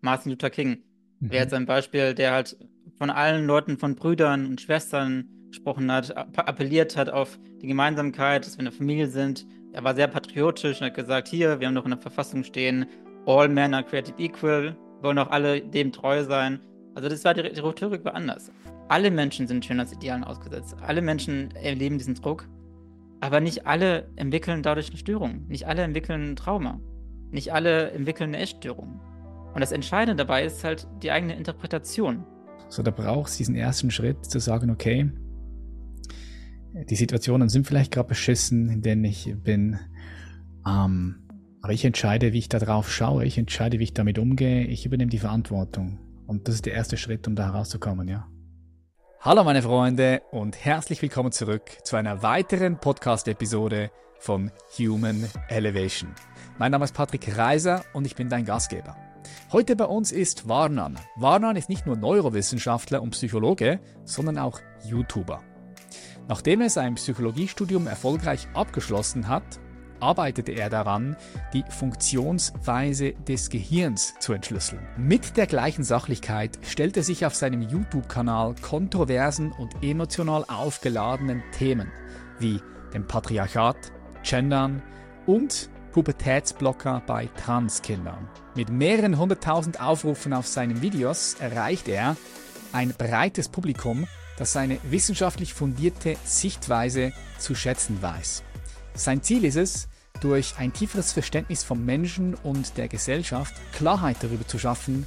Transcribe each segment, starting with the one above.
Martin Luther King Mhm. wäre jetzt ein Beispiel, der halt von allen Leuten, von Brüdern und Schwestern gesprochen hat, appelliert hat auf die Gemeinsamkeit, dass wir eine Familie sind. Er war sehr patriotisch und hat gesagt, hier, wir haben doch in der Verfassung stehen, all men are created equal, wollen auch alle dem treu sein. Also das war die, die Rhetorik war anders. Alle Menschen sind Schönheitsidealen ausgesetzt. Alle Menschen erleben diesen Druck. Aber nicht alle entwickeln dadurch eine Störung. Nicht alle entwickeln ein Trauma. Nicht alle entwickeln eine Essstörung. Und das Entscheidende dabei ist halt die eigene Interpretation. So, da braucht es diesen ersten Schritt zu sagen, okay, die Situationen sind vielleicht gerade beschissen, in denen ich bin. Ähm, aber ich entscheide, wie ich da drauf schaue. Ich entscheide, wie ich damit umgehe. Ich übernehme die Verantwortung. Und das ist der erste Schritt, um da herauszukommen, ja. Hallo meine Freunde und herzlich willkommen zurück zu einer weiteren Podcast-Episode von Human Elevation. Mein Name ist Patrick Reiser und ich bin dein Gastgeber. Heute bei uns ist Warnan. Warnan ist nicht nur Neurowissenschaftler und Psychologe, sondern auch YouTuber. Nachdem er sein Psychologiestudium erfolgreich abgeschlossen hat, arbeitete er daran, die Funktionsweise des Gehirns zu entschlüsseln. Mit der gleichen Sachlichkeit stellt er sich auf seinem YouTube-Kanal kontroversen und emotional aufgeladenen Themen wie dem Patriarchat, Gendern und Pubertätsblocker bei Transkindern. Mit mehreren hunderttausend Aufrufen auf seinen Videos erreicht er ein breites Publikum, das seine wissenschaftlich fundierte Sichtweise zu schätzen weiß. Sein Ziel ist es, durch ein tieferes Verständnis vom Menschen und der Gesellschaft Klarheit darüber zu schaffen,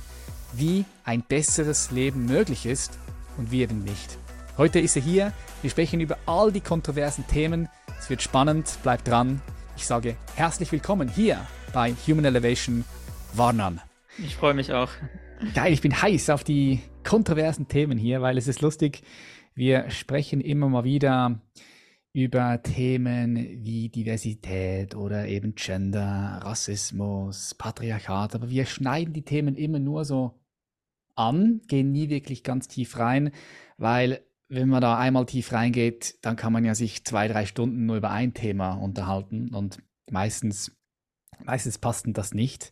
wie ein besseres Leben möglich ist und wie eben nicht. Heute ist er hier, wir sprechen über all die kontroversen Themen, es wird spannend, bleibt dran. Ich sage herzlich willkommen hier bei Human Elevation Warnan. Ich freue mich auch. Geil, ich bin heiß auf die kontroversen Themen hier, weil es ist lustig. Wir sprechen immer mal wieder über Themen wie Diversität oder eben Gender, Rassismus, Patriarchat, aber wir schneiden die Themen immer nur so an, gehen nie wirklich ganz tief rein, weil wenn man da einmal tief reingeht, dann kann man ja sich zwei, drei Stunden nur über ein Thema unterhalten und meistens, meistens passt das nicht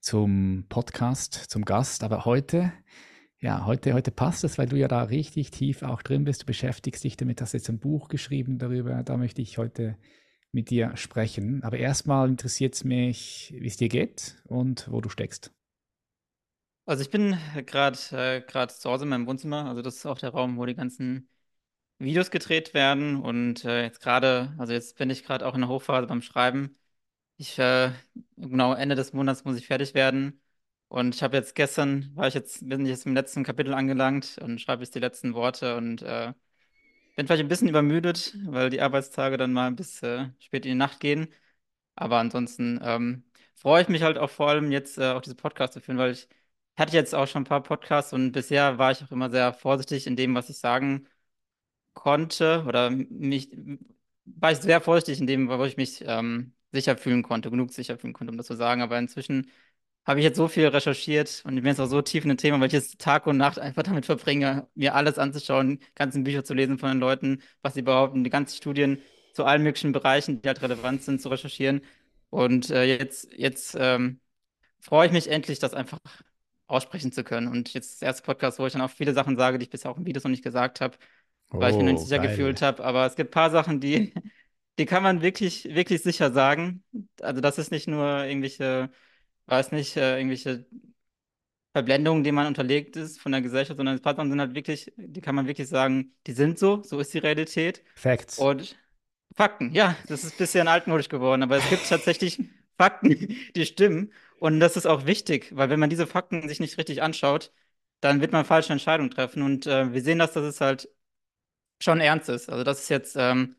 zum Podcast, zum Gast, aber heute ja, heute, heute passt es, weil du ja da richtig tief auch drin bist. Du beschäftigst dich damit, hast jetzt ein Buch geschrieben darüber. Da möchte ich heute mit dir sprechen. Aber erstmal interessiert es mich, wie es dir geht und wo du steckst. Also ich bin gerade äh, zu Hause in meinem Wohnzimmer. Also das ist auch der Raum, wo die ganzen Videos gedreht werden. Und äh, jetzt gerade, also jetzt bin ich gerade auch in der Hochphase beim Schreiben. Ich, äh, genau, Ende des Monats muss ich fertig werden. Und ich habe jetzt gestern, war ich jetzt, bin ich jetzt im letzten Kapitel angelangt und schreibe jetzt die letzten Worte und äh, bin vielleicht ein bisschen übermüdet, weil die Arbeitstage dann mal bis äh, spät in die Nacht gehen. Aber ansonsten ähm, freue ich mich halt auch vor allem jetzt äh, auch diese Podcast zu führen, weil ich hatte jetzt auch schon ein paar Podcasts und bisher war ich auch immer sehr vorsichtig in dem, was ich sagen konnte oder mich war ich sehr vorsichtig in dem, wo ich mich ähm, sicher fühlen konnte, genug sicher fühlen konnte, um das zu sagen. Aber inzwischen habe ich jetzt so viel recherchiert und ich bin jetzt auch so tief in ein Thema, weil ich jetzt Tag und Nacht einfach damit verbringe, mir alles anzuschauen, ganzen Bücher zu lesen von den Leuten, was sie behaupten, die ganzen Studien zu allen möglichen Bereichen, die halt relevant sind, zu recherchieren. Und äh, jetzt, jetzt ähm, freue ich mich endlich, das einfach aussprechen zu können. Und jetzt der erste Podcast, wo ich dann auch viele Sachen sage, die ich bisher auch in Videos noch nicht gesagt habe, weil ich mir noch nicht Oh, sicher geil. gefühlt habe. Aber es gibt ein paar Sachen, die, die kann man wirklich, wirklich sicher sagen. Also das ist nicht nur irgendwelche weiß nicht, äh, irgendwelche Verblendungen, denen man unterlegt ist von der Gesellschaft, sondern die Partner sind halt wirklich, die kann man wirklich sagen, die sind so, so ist die Realität. Facts. Und Fakten, ja, das ist ein bisschen altmodisch geworden, aber es gibt tatsächlich Fakten, die stimmen. Und das ist auch wichtig, weil wenn man diese Fakten sich nicht richtig anschaut, dann wird man falsche Entscheidungen treffen. Und äh, wir sehen das, dass es halt schon ernst ist. Also das ist jetzt, ähm,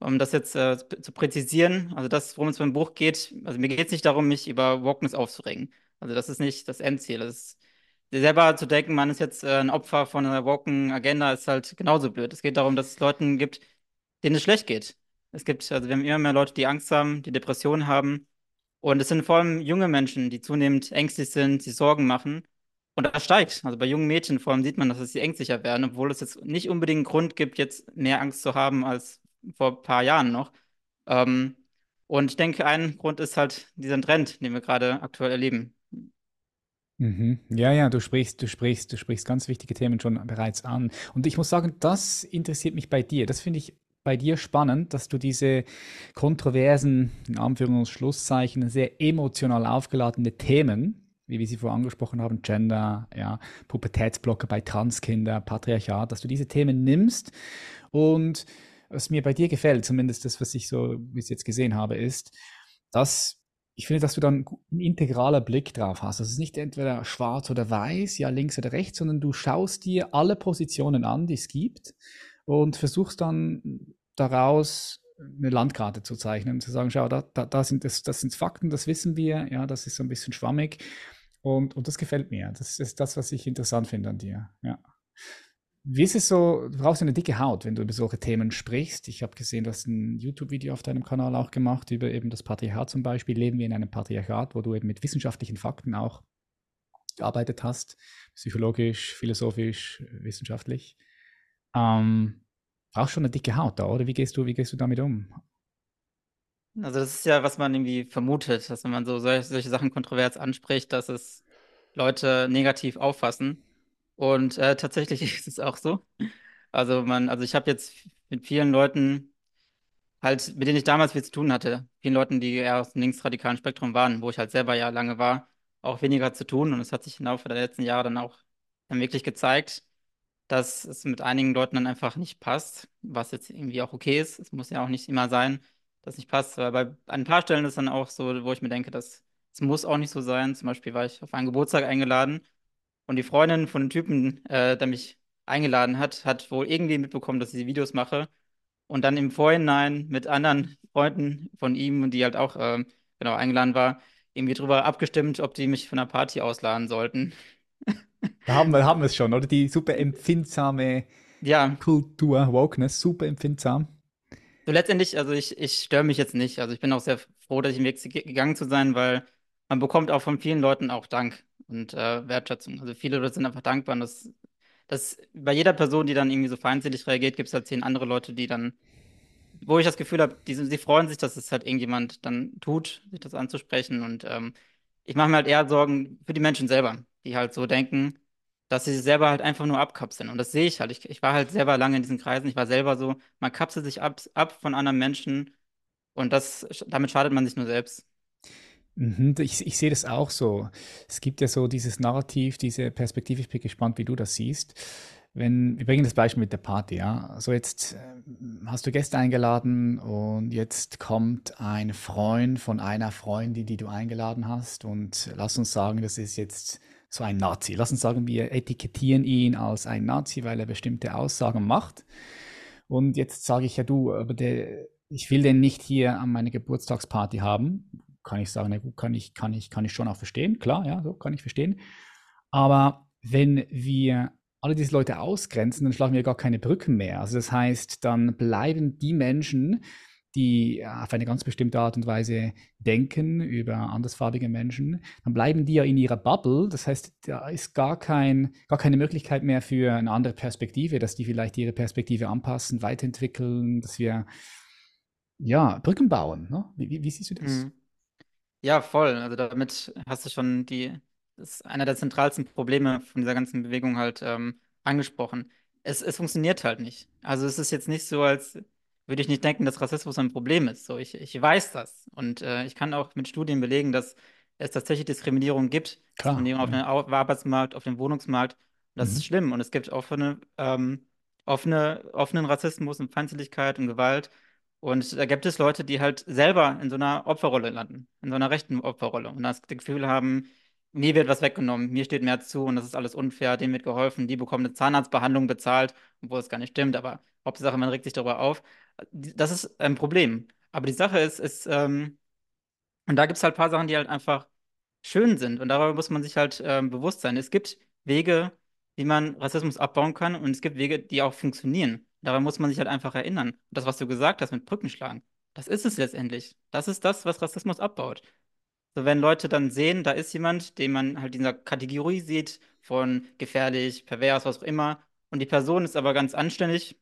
um das jetzt äh, zu präzisieren, also das, worum es beim Buch geht, also mir geht es nicht darum, mich über Wokeness aufzuregen. Also das ist nicht das Endziel. Das ist, selber zu denken, man ist jetzt äh, ein Opfer von einer woken Agenda, ist halt genauso blöd. Es geht darum, dass es Leuten gibt, denen es schlecht geht. Es gibt, also wir haben immer mehr Leute, die Angst haben, die Depressionen haben. Und es sind vor allem junge Menschen, die zunehmend ängstlich sind, sich Sorgen machen. Und das steigt. Also bei jungen Mädchen vor allem sieht man, dass sie ängstlicher werden, obwohl es jetzt nicht unbedingt einen Grund gibt, jetzt mehr Angst zu haben als vor ein paar Jahren noch. Ähm, und ich denke, ein Grund ist halt dieser Trend, den wir gerade aktuell erleben. Mhm. Ja, ja, du sprichst, du sprichst, du sprichst ganz wichtige Themen schon bereits an. Und ich muss sagen, das interessiert mich bei dir. Das finde ich bei dir spannend, dass du diese kontroversen, in Anführungs- und Schlusszeichen, sehr emotional aufgeladene Themen, wie wir sie vorher angesprochen haben, Gender, ja, Pubertätsblocke bei Transkinder, Patriarchat, dass du diese Themen nimmst und was mir bei dir gefällt, zumindest das, was ich so bis jetzt gesehen habe, ist, dass ich finde, dass du dann ein integraler Blick drauf hast. Das ist nicht entweder schwarz oder weiß, ja links oder rechts, sondern du schaust dir alle Positionen an, die es gibt und versuchst dann daraus eine Landkarte zu zeichnen, zu sagen, schau, da, da, da sind das, das sind Fakten, das wissen wir, ja, das ist so ein bisschen schwammig und, und das gefällt mir. Das ist das, was ich interessant finde an dir, ja. Wie ist es so, du brauchst eine dicke Haut, wenn du über solche Themen sprichst. Ich habe gesehen, du hast ein YouTube-Video auf deinem Kanal auch gemacht über eben das Patriarchat zum Beispiel. Leben wir in einem Patriarchat, wo du eben mit wissenschaftlichen Fakten auch gearbeitet hast, psychologisch, philosophisch, wissenschaftlich. Ähm, brauchst schon eine dicke Haut da, oder? Wie gehst du, wie gehst du damit um? Also das ist ja, was man irgendwie vermutet, dass wenn man so solche, solche Sachen kontrovers anspricht, dass es Leute negativ auffassen. Und äh, tatsächlich ist es auch so. Also man, also ich habe jetzt mit vielen Leuten halt, mit denen ich damals viel zu tun hatte, vielen Leuten, die eher aus dem linksradikalen Spektrum waren, wo ich halt selber ja lange war, auch weniger zu tun. Und es hat sich im Laufe der letzten Jahre dann auch dann wirklich gezeigt, dass es mit einigen Leuten dann einfach nicht passt, was jetzt irgendwie auch okay ist. Es muss ja auch nicht immer sein, dass es nicht passt. Weil bei ein paar Stellen ist es dann auch so, wo ich mir denke, dass es muss auch nicht so sein. Zum Beispiel war ich auf einen Geburtstag eingeladen und die Freundin von dem Typen, äh, der mich eingeladen hat, hat wohl irgendwie mitbekommen, dass ich Videos mache und dann im Vorhinein mit anderen Freunden von ihm, die halt auch ähm, genau eingeladen war, irgendwie drüber abgestimmt, ob die mich von einer Party ausladen sollten. Da haben wir, haben wir es schon, oder? Die super empfindsame Ja, Kultur, Wokeness, super empfindsam. so letztendlich, also ich, ich störe mich jetzt nicht. Also ich bin auch sehr froh, dass ich den Weg ge- gegangen zu sein, weil man bekommt auch von vielen Leuten auch Dank und äh, Wertschätzung. Also viele Leute sind einfach dankbar und das, das bei jeder Person, die dann irgendwie so feindselig reagiert, gibt es halt zehn andere Leute, die dann wo ich das Gefühl habe, die, die freuen sich, dass es halt irgendjemand dann tut, sich das anzusprechen. Und ähm, ich mache mir halt eher Sorgen für die Menschen selber, die halt so denken, dass sie sich selber halt einfach nur abkapseln. Und das sehe ich halt. Ich, ich war halt selber lange in diesen Kreisen. Ich war selber so, man kapselt sich ab, ab von anderen Menschen und das, damit schadet man sich nur selbst. Mhm, ich, ich sehe das auch so. Es gibt ja so dieses Narrativ, diese Perspektive, ich bin gespannt, wie du das siehst. Wenn, wir bringen das Beispiel mit der Party, ja. So jetzt ähm, hast du Gäste eingeladen und jetzt kommt ein Freund von einer Freundin, die du eingeladen hast und lass uns sagen, das ist jetzt so ein Nazi. Lass uns sagen, wir etikettieren ihn als ein Nazi, weil er bestimmte Aussagen macht. Und jetzt sage ich ja du, aber der, ich will den nicht hier an meiner Geburtstagsparty haben. Kann ich sagen, na gut, kann ich, kann ich, kann ich schon auch verstehen. Klar, ja, so kann ich verstehen. Aber wenn wir alle diese Leute ausgrenzen, dann schlagen wir gar keine Brücken mehr. Also das heißt, dann bleiben die Menschen, die auf eine ganz bestimmte Art und Weise denken über andersfarbige Menschen, dann bleiben die ja in ihrer Bubble. Das heißt, da ist gar, kein, gar keine Möglichkeit mehr für eine andere Perspektive, dass die vielleicht ihre Perspektive anpassen, weiterentwickeln, dass wir ja Brücken bauen. Ne? Wie, wie, wie siehst du das? Mhm. Ja, voll. Also damit hast du schon die, ist einer der zentralsten Probleme von dieser ganzen Bewegung halt ähm, angesprochen. Es, es funktioniert halt nicht. Also es ist jetzt nicht so, als würde ich nicht denken, dass Rassismus ein Problem ist. So, ich, ich weiß das. Und äh, ich kann auch mit Studien belegen, dass es tatsächlich Diskriminierung gibt. Klar, Diskriminierung auf dem Arbeitsmarkt, auf dem Wohnungsmarkt. Und das Mhm. ist schlimm. Und es gibt offene, ähm, offene, offenen Rassismus und Feindseligkeit und Gewalt. Und da gibt es Leute, die halt selber in so einer Opferrolle landen, in so einer rechten Opferrolle und das Gefühl haben, mir wird was weggenommen, mir steht mehr zu und das ist alles unfair, denen wird geholfen, die bekommen eine Zahnarztbehandlung bezahlt, obwohl es gar nicht stimmt, aber Hauptsache, man regt sich darüber auf. Das ist ein Problem. Aber die Sache ist, ist ähm, und da gibt es halt ein paar Sachen, die halt einfach schön sind. Und darüber muss man sich halt ähm, bewusst sein. Es gibt Wege, wie man Rassismus abbauen kann, und es gibt Wege, die auch funktionieren. Daran muss man sich halt einfach erinnern. Das, was du gesagt hast mit Brückenschlagen, das ist es letztendlich. Das ist das, was Rassismus abbaut. So, wenn Leute dann sehen, da ist jemand, den man halt in dieser Kategorie sieht, von gefährlich, pervers, was auch immer, und die Person ist aber ganz anständig,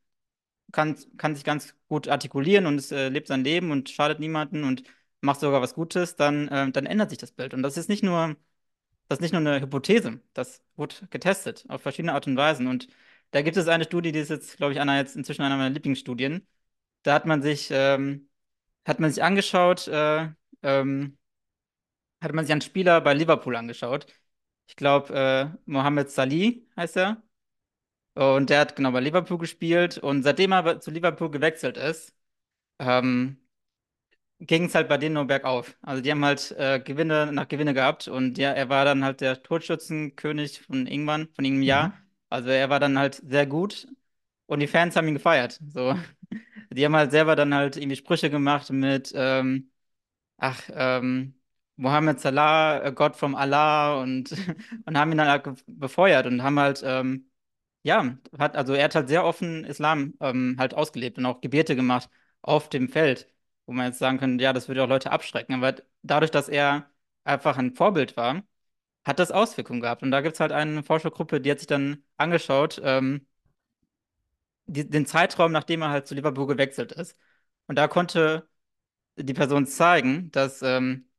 kann, kann sich ganz gut artikulieren und es, äh, lebt sein Leben und schadet niemanden und macht sogar was Gutes, dann, äh, dann ändert sich das Bild. Und das ist nicht nur das ist nicht nur eine Hypothese, das wurde getestet auf verschiedene Art und Weisen. Und da gibt es eine Studie, die ist jetzt, glaube ich, einer jetzt inzwischen einer meiner Lieblingsstudien. Da hat man sich, ähm, hat man sich angeschaut, äh, ähm, hat man sich einen Spieler bei Liverpool angeschaut. Ich glaube, äh, Mohamed Salih heißt er. Und der hat genau bei Liverpool gespielt. Und seitdem er zu Liverpool gewechselt ist, ähm, ging es halt bei denen nur bergauf. Also die haben halt äh, Gewinne nach Gewinne gehabt und ja, er war dann halt der Torschützenkönig von irgendwann, von irgendeinem Jahr. Mhm. Also er war dann halt sehr gut und die Fans haben ihn gefeiert. So. Die haben halt selber dann halt irgendwie Sprüche gemacht mit, ähm, ach, ähm, Mohammed Salah, äh, Gott vom Allah und, und haben ihn dann halt befeuert und haben halt, ähm, ja, hat, also er hat halt sehr offen Islam ähm, halt ausgelebt und auch Gebete gemacht auf dem Feld, wo man jetzt sagen könnte, ja, das würde auch Leute abschrecken. Aber dadurch, dass er einfach ein Vorbild war, hat das Auswirkungen gehabt. Und da gibt es halt eine Forschergruppe, die hat sich dann angeschaut, ähm, die, den Zeitraum, nachdem er halt zu Liverpool gewechselt ist. Und da konnte die Person zeigen, dass ähm,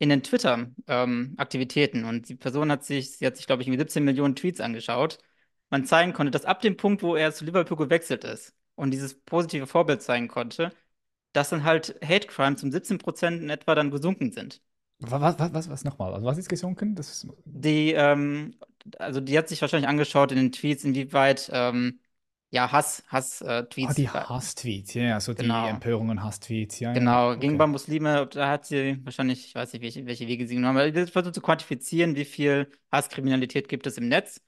in den Twitter-Aktivitäten, und die Person hat sich, sie hat sich, glaube ich, irgendwie 17 Millionen Tweets angeschaut, man zeigen konnte, dass ab dem Punkt, wo er zu Liverpool gewechselt ist und dieses positive Vorbild zeigen konnte, dass dann halt Hate Crimes um 17% in etwa dann gesunken sind. Was, was, was, was nochmal? Also was ist gesunken? Das ist, Die, ähm, also die hat sich wahrscheinlich angeschaut in den Tweets, inwieweit ähm, ja Hass, ah, Hass-Tweets, die Hasstweets, ja, also die genau. Empörung und Hasstweets, ja, Genau, okay. gegenüber Muslime, da hat sie wahrscheinlich, ich weiß nicht, welche, welche Wege sie genommen hat, aber sie versucht zu quantifizieren, wie viel Hasskriminalität gibt es im Netz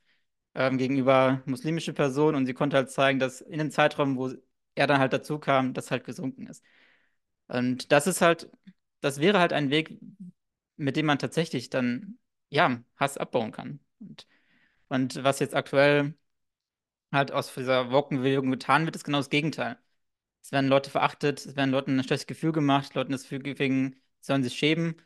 ähm, gegenüber muslimische Personen und sie konnte halt zeigen, dass in dem Zeitraum, wo er dann halt dazu kam, das halt gesunken ist. Und das ist halt, das wäre halt ein Weg, mit dem man tatsächlich dann, ja, Hass abbauen kann. Und, und was jetzt aktuell halt aus dieser Wokenbewegung getan wird, ist genau das Gegenteil. Es werden Leute verachtet, es werden Leuten ein schlechtes Gefühl gemacht, Leuten das Gefühl, wegen, sie sollen sich schämen.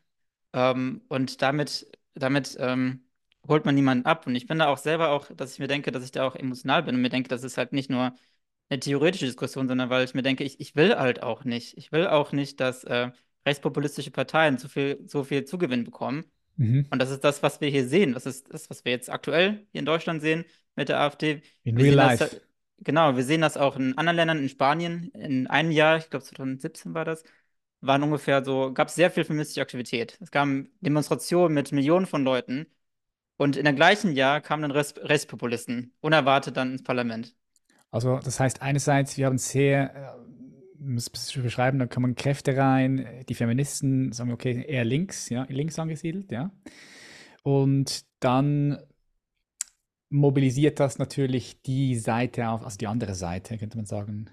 Ähm, und damit, damit ähm, holt man niemanden ab. Und ich bin da auch selber auch, dass ich mir denke, dass ich da auch emotional bin und mir denke, das ist halt nicht nur eine theoretische Diskussion, sondern weil ich mir denke, ich, ich will halt auch nicht. Ich will auch nicht, dass äh, rechtspopulistische Parteien so viel, so viel Zugewinn bekommen. Mhm. Und das ist das, was wir hier sehen. Das ist das, was wir jetzt aktuell hier in Deutschland sehen mit der AfD. In Wir real sehen das, life. genau, wir sehen das auch in anderen Ländern, in Spanien. In einem Jahr, ich glaube 2017 war das, waren ungefähr so, gab es sehr viel feministische Aktivität. Es gab Demonstrationen mit Millionen von Leuten. Und in der gleichen Jahr kamen dann Rechtspopulisten, unerwartet dann ins Parlament. Also das heißt einerseits, wir haben sehr, äh, muss es beschreiben, da kommen Kräfte rein, die Feministen sagen, okay, eher links, ja, links angesiedelt, ja. Und dann mobilisiert das natürlich die Seite auf, also die andere Seite, könnte man sagen,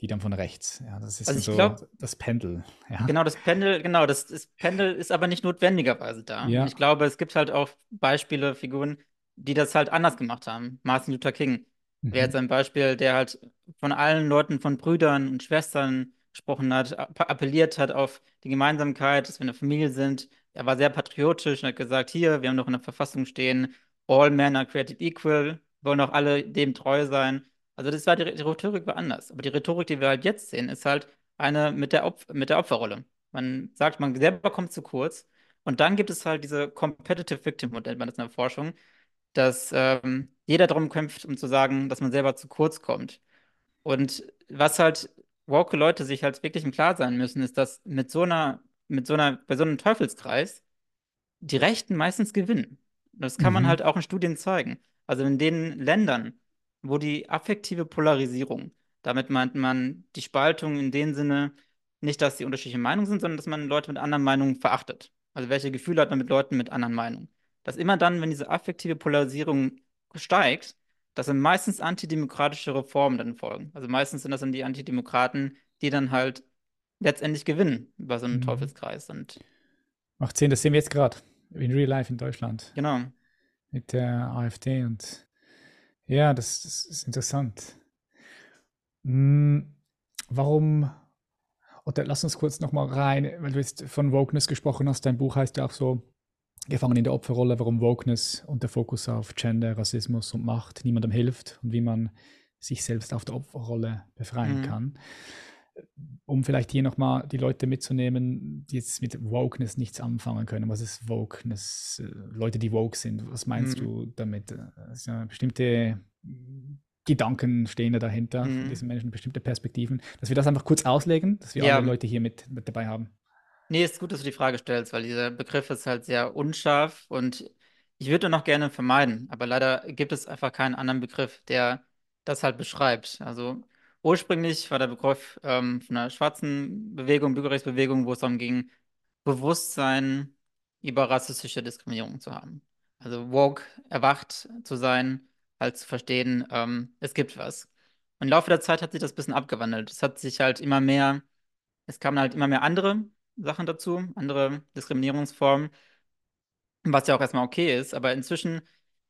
die dann von rechts. Ja, das ist Also so glaube, das Pendel, ja. Genau, das Pendel, genau, das, das Pendel ist aber nicht notwendigerweise da. Ja. ich glaube, es gibt halt auch Beispiele, Figuren, die das halt anders gemacht haben. Martin Luther King wäre Mhm. jetzt ein Beispiel, der halt von allen Leuten, von Brüdern und Schwestern gesprochen hat, app- appelliert hat auf die Gemeinsamkeit, dass wir eine Familie sind. Er war sehr patriotisch und hat gesagt, hier, wir haben doch in der Verfassung stehen, all men are created equal, wollen doch alle dem treu sein. Also das war die, die Rhetorik war anders. Aber die Rhetorik, die wir halt jetzt sehen, ist halt eine mit der, Opf mit der Opferrolle. Man sagt, man selber kommt zu kurz. Und dann gibt es halt diese Competitive Victimhood, nennt man das in der Forschung, dass ähm, jeder darum kämpft, um zu sagen, dass man selber zu kurz kommt. Und was halt woke Leute sich halt wirklich im Klaren sein müssen, ist, dass mit so einer, mit so einer, bei so einem Teufelskreis die Rechten meistens gewinnen. Das kann man Mhm. halt auch in Studien zeigen. Also in den Ländern, wo die affektive Polarisierung, damit meint man die Spaltung in dem Sinne, nicht, dass die unterschiedliche Meinungen sind, sondern dass man Leute mit anderen Meinungen verachtet. Also welche Gefühle hat man mit Leuten mit anderen Meinungen? Dass immer dann, wenn diese affektive Polarisierung steigt, dass dann meistens antidemokratische Reformen dann folgen. Also meistens sind das dann die Antidemokraten, die dann halt letztendlich gewinnen über so einen Mhm. Teufelskreis. Und Macht Sinn, das sehen wir jetzt gerade in real life in Deutschland genau. mit der AfD und ja, das, das ist interessant. Hm, warum, oder lass uns kurz nochmal rein, weil du jetzt von Wokeness gesprochen hast, dein Buch heißt ja auch so, Gefangen in der Opferrolle, warum Wokeness und der Fokus auf Gender, Rassismus und Macht niemandem hilft und wie man sich selbst auf der Opferrolle befreien Mhm. kann. Um vielleicht hier nochmal die Leute mitzunehmen, die jetzt mit Wokeness nichts anfangen können. Was ist Wokeness? Äh, Leute, die woke sind, was meinst Mhm. du damit? Also bestimmte Gedanken stehen da dahinter von Mhm. diesen Menschen, bestimmte Perspektiven. Dass wir das einfach kurz auslegen, dass wir Ja. alle Leute hier mit, mit dabei haben. Nee, ist gut, dass du die Frage stellst, weil dieser Begriff ist halt sehr unscharf und ich würde ihn noch gerne vermeiden, aber leider gibt es einfach keinen anderen Begriff, der das halt beschreibt. Also ursprünglich war der Begriff ähm, von einer schwarzen Bewegung, Bürgerrechtsbewegung, wo es darum ging, Bewusstsein über rassistische Diskriminierung zu haben. Also woke, erwacht zu sein, halt zu verstehen, ähm, es gibt was. Und im Laufe der Zeit hat sich das ein bisschen abgewandelt. Es hat sich halt immer mehr, es kamen halt immer mehr andere Sachen dazu, andere Diskriminierungsformen, was ja auch erstmal okay ist, aber inzwischen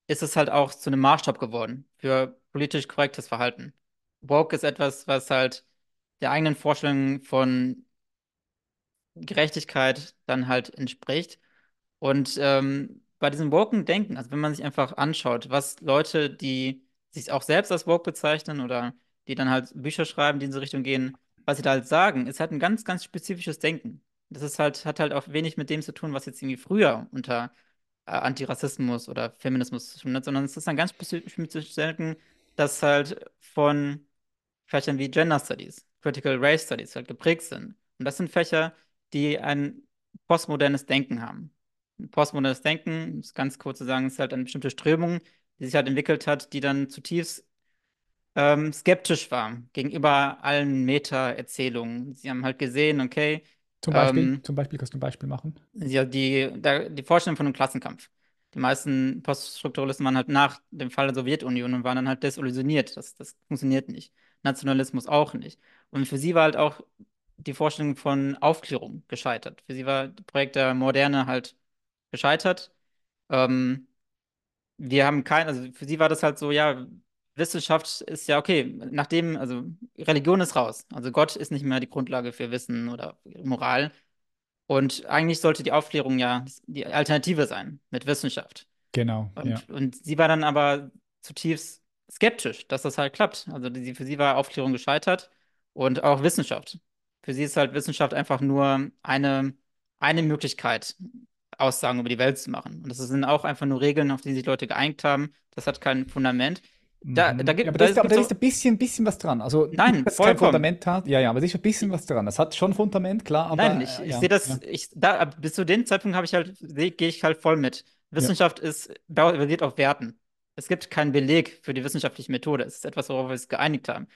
ist es halt auch zu einem Maßstab geworden für politisch korrektes Verhalten. Woke ist etwas, was halt der eigenen Vorstellung von Gerechtigkeit dann halt entspricht. Und ähm, bei diesem woken Denken, also wenn man sich einfach anschaut, was Leute, die sich auch selbst als woke bezeichnen oder die dann halt Bücher schreiben, die in so Richtung gehen, was sie da halt sagen, ist halt ein ganz, ganz spezifisches Denken. Das ist halt, hat halt auch wenig mit dem zu tun, was jetzt irgendwie früher unter äh, Antirassismus oder Feminismus zu tun hat, sondern es ist ein ganz spezifisches Denken, das halt von Fächern wie Gender Studies, Critical Race Studies halt geprägt sind. Und das sind Fächer, die ein postmodernes Denken haben. Ein postmodernes Denken, um es ganz kurz zu sagen, ist halt eine bestimmte Strömung, die sich halt entwickelt hat, die dann zutiefst ähm, skeptisch war gegenüber allen Meta-Erzählungen. Sie haben halt gesehen, okay, Zum Beispiel, ähm, zum Beispiel, kannst du ein Beispiel machen? ja, die, da, die Vorstellung von einem Klassenkampf. Die meisten Poststrukturalisten waren halt nach dem Fall der Sowjetunion und waren dann halt desillusioniert. Das, das funktioniert nicht. Nationalismus auch nicht. Und für sie war halt auch die Vorstellung von Aufklärung gescheitert. Für sie war das Projekt der Moderne halt gescheitert. Ähm, wir haben kein, also für sie war das halt so, ja, Wissenschaft ist ja okay, nachdem, also Religion ist raus. Also Gott ist nicht mehr die Grundlage für Wissen oder Moral. Und eigentlich sollte die Aufklärung ja die Alternative sein mit Wissenschaft. Genau, ja. Und, und sie war dann aber zutiefst skeptisch, dass das halt klappt. Also die, für sie war Aufklärung gescheitert und auch Wissenschaft. Für sie ist halt Wissenschaft einfach nur eine, eine Möglichkeit, Aussagen über die Welt zu machen. Und das sind auch einfach nur Regeln, auf die sich Leute geeinigt haben. Das hat kein Fundament. Da, Mhm. da gibt, ja, aber da ist, aber da ist ein bisschen, bisschen was dran. Also, Nein, dass es kein. Fundament hat. Ja, ja, aber da ist ein bisschen was dran. Das hat schon Fundament, klar, aber. Nein, ich, äh, ich ja, sehe das, ja. ich, da, bis zu dem Zeitpunkt habe ich halt, gehe ich halt voll mit. Wissenschaft ist basiert auf Werten. Es gibt keinen Beleg für die wissenschaftliche Methode. Es ist etwas, worauf wir uns geeinigt haben.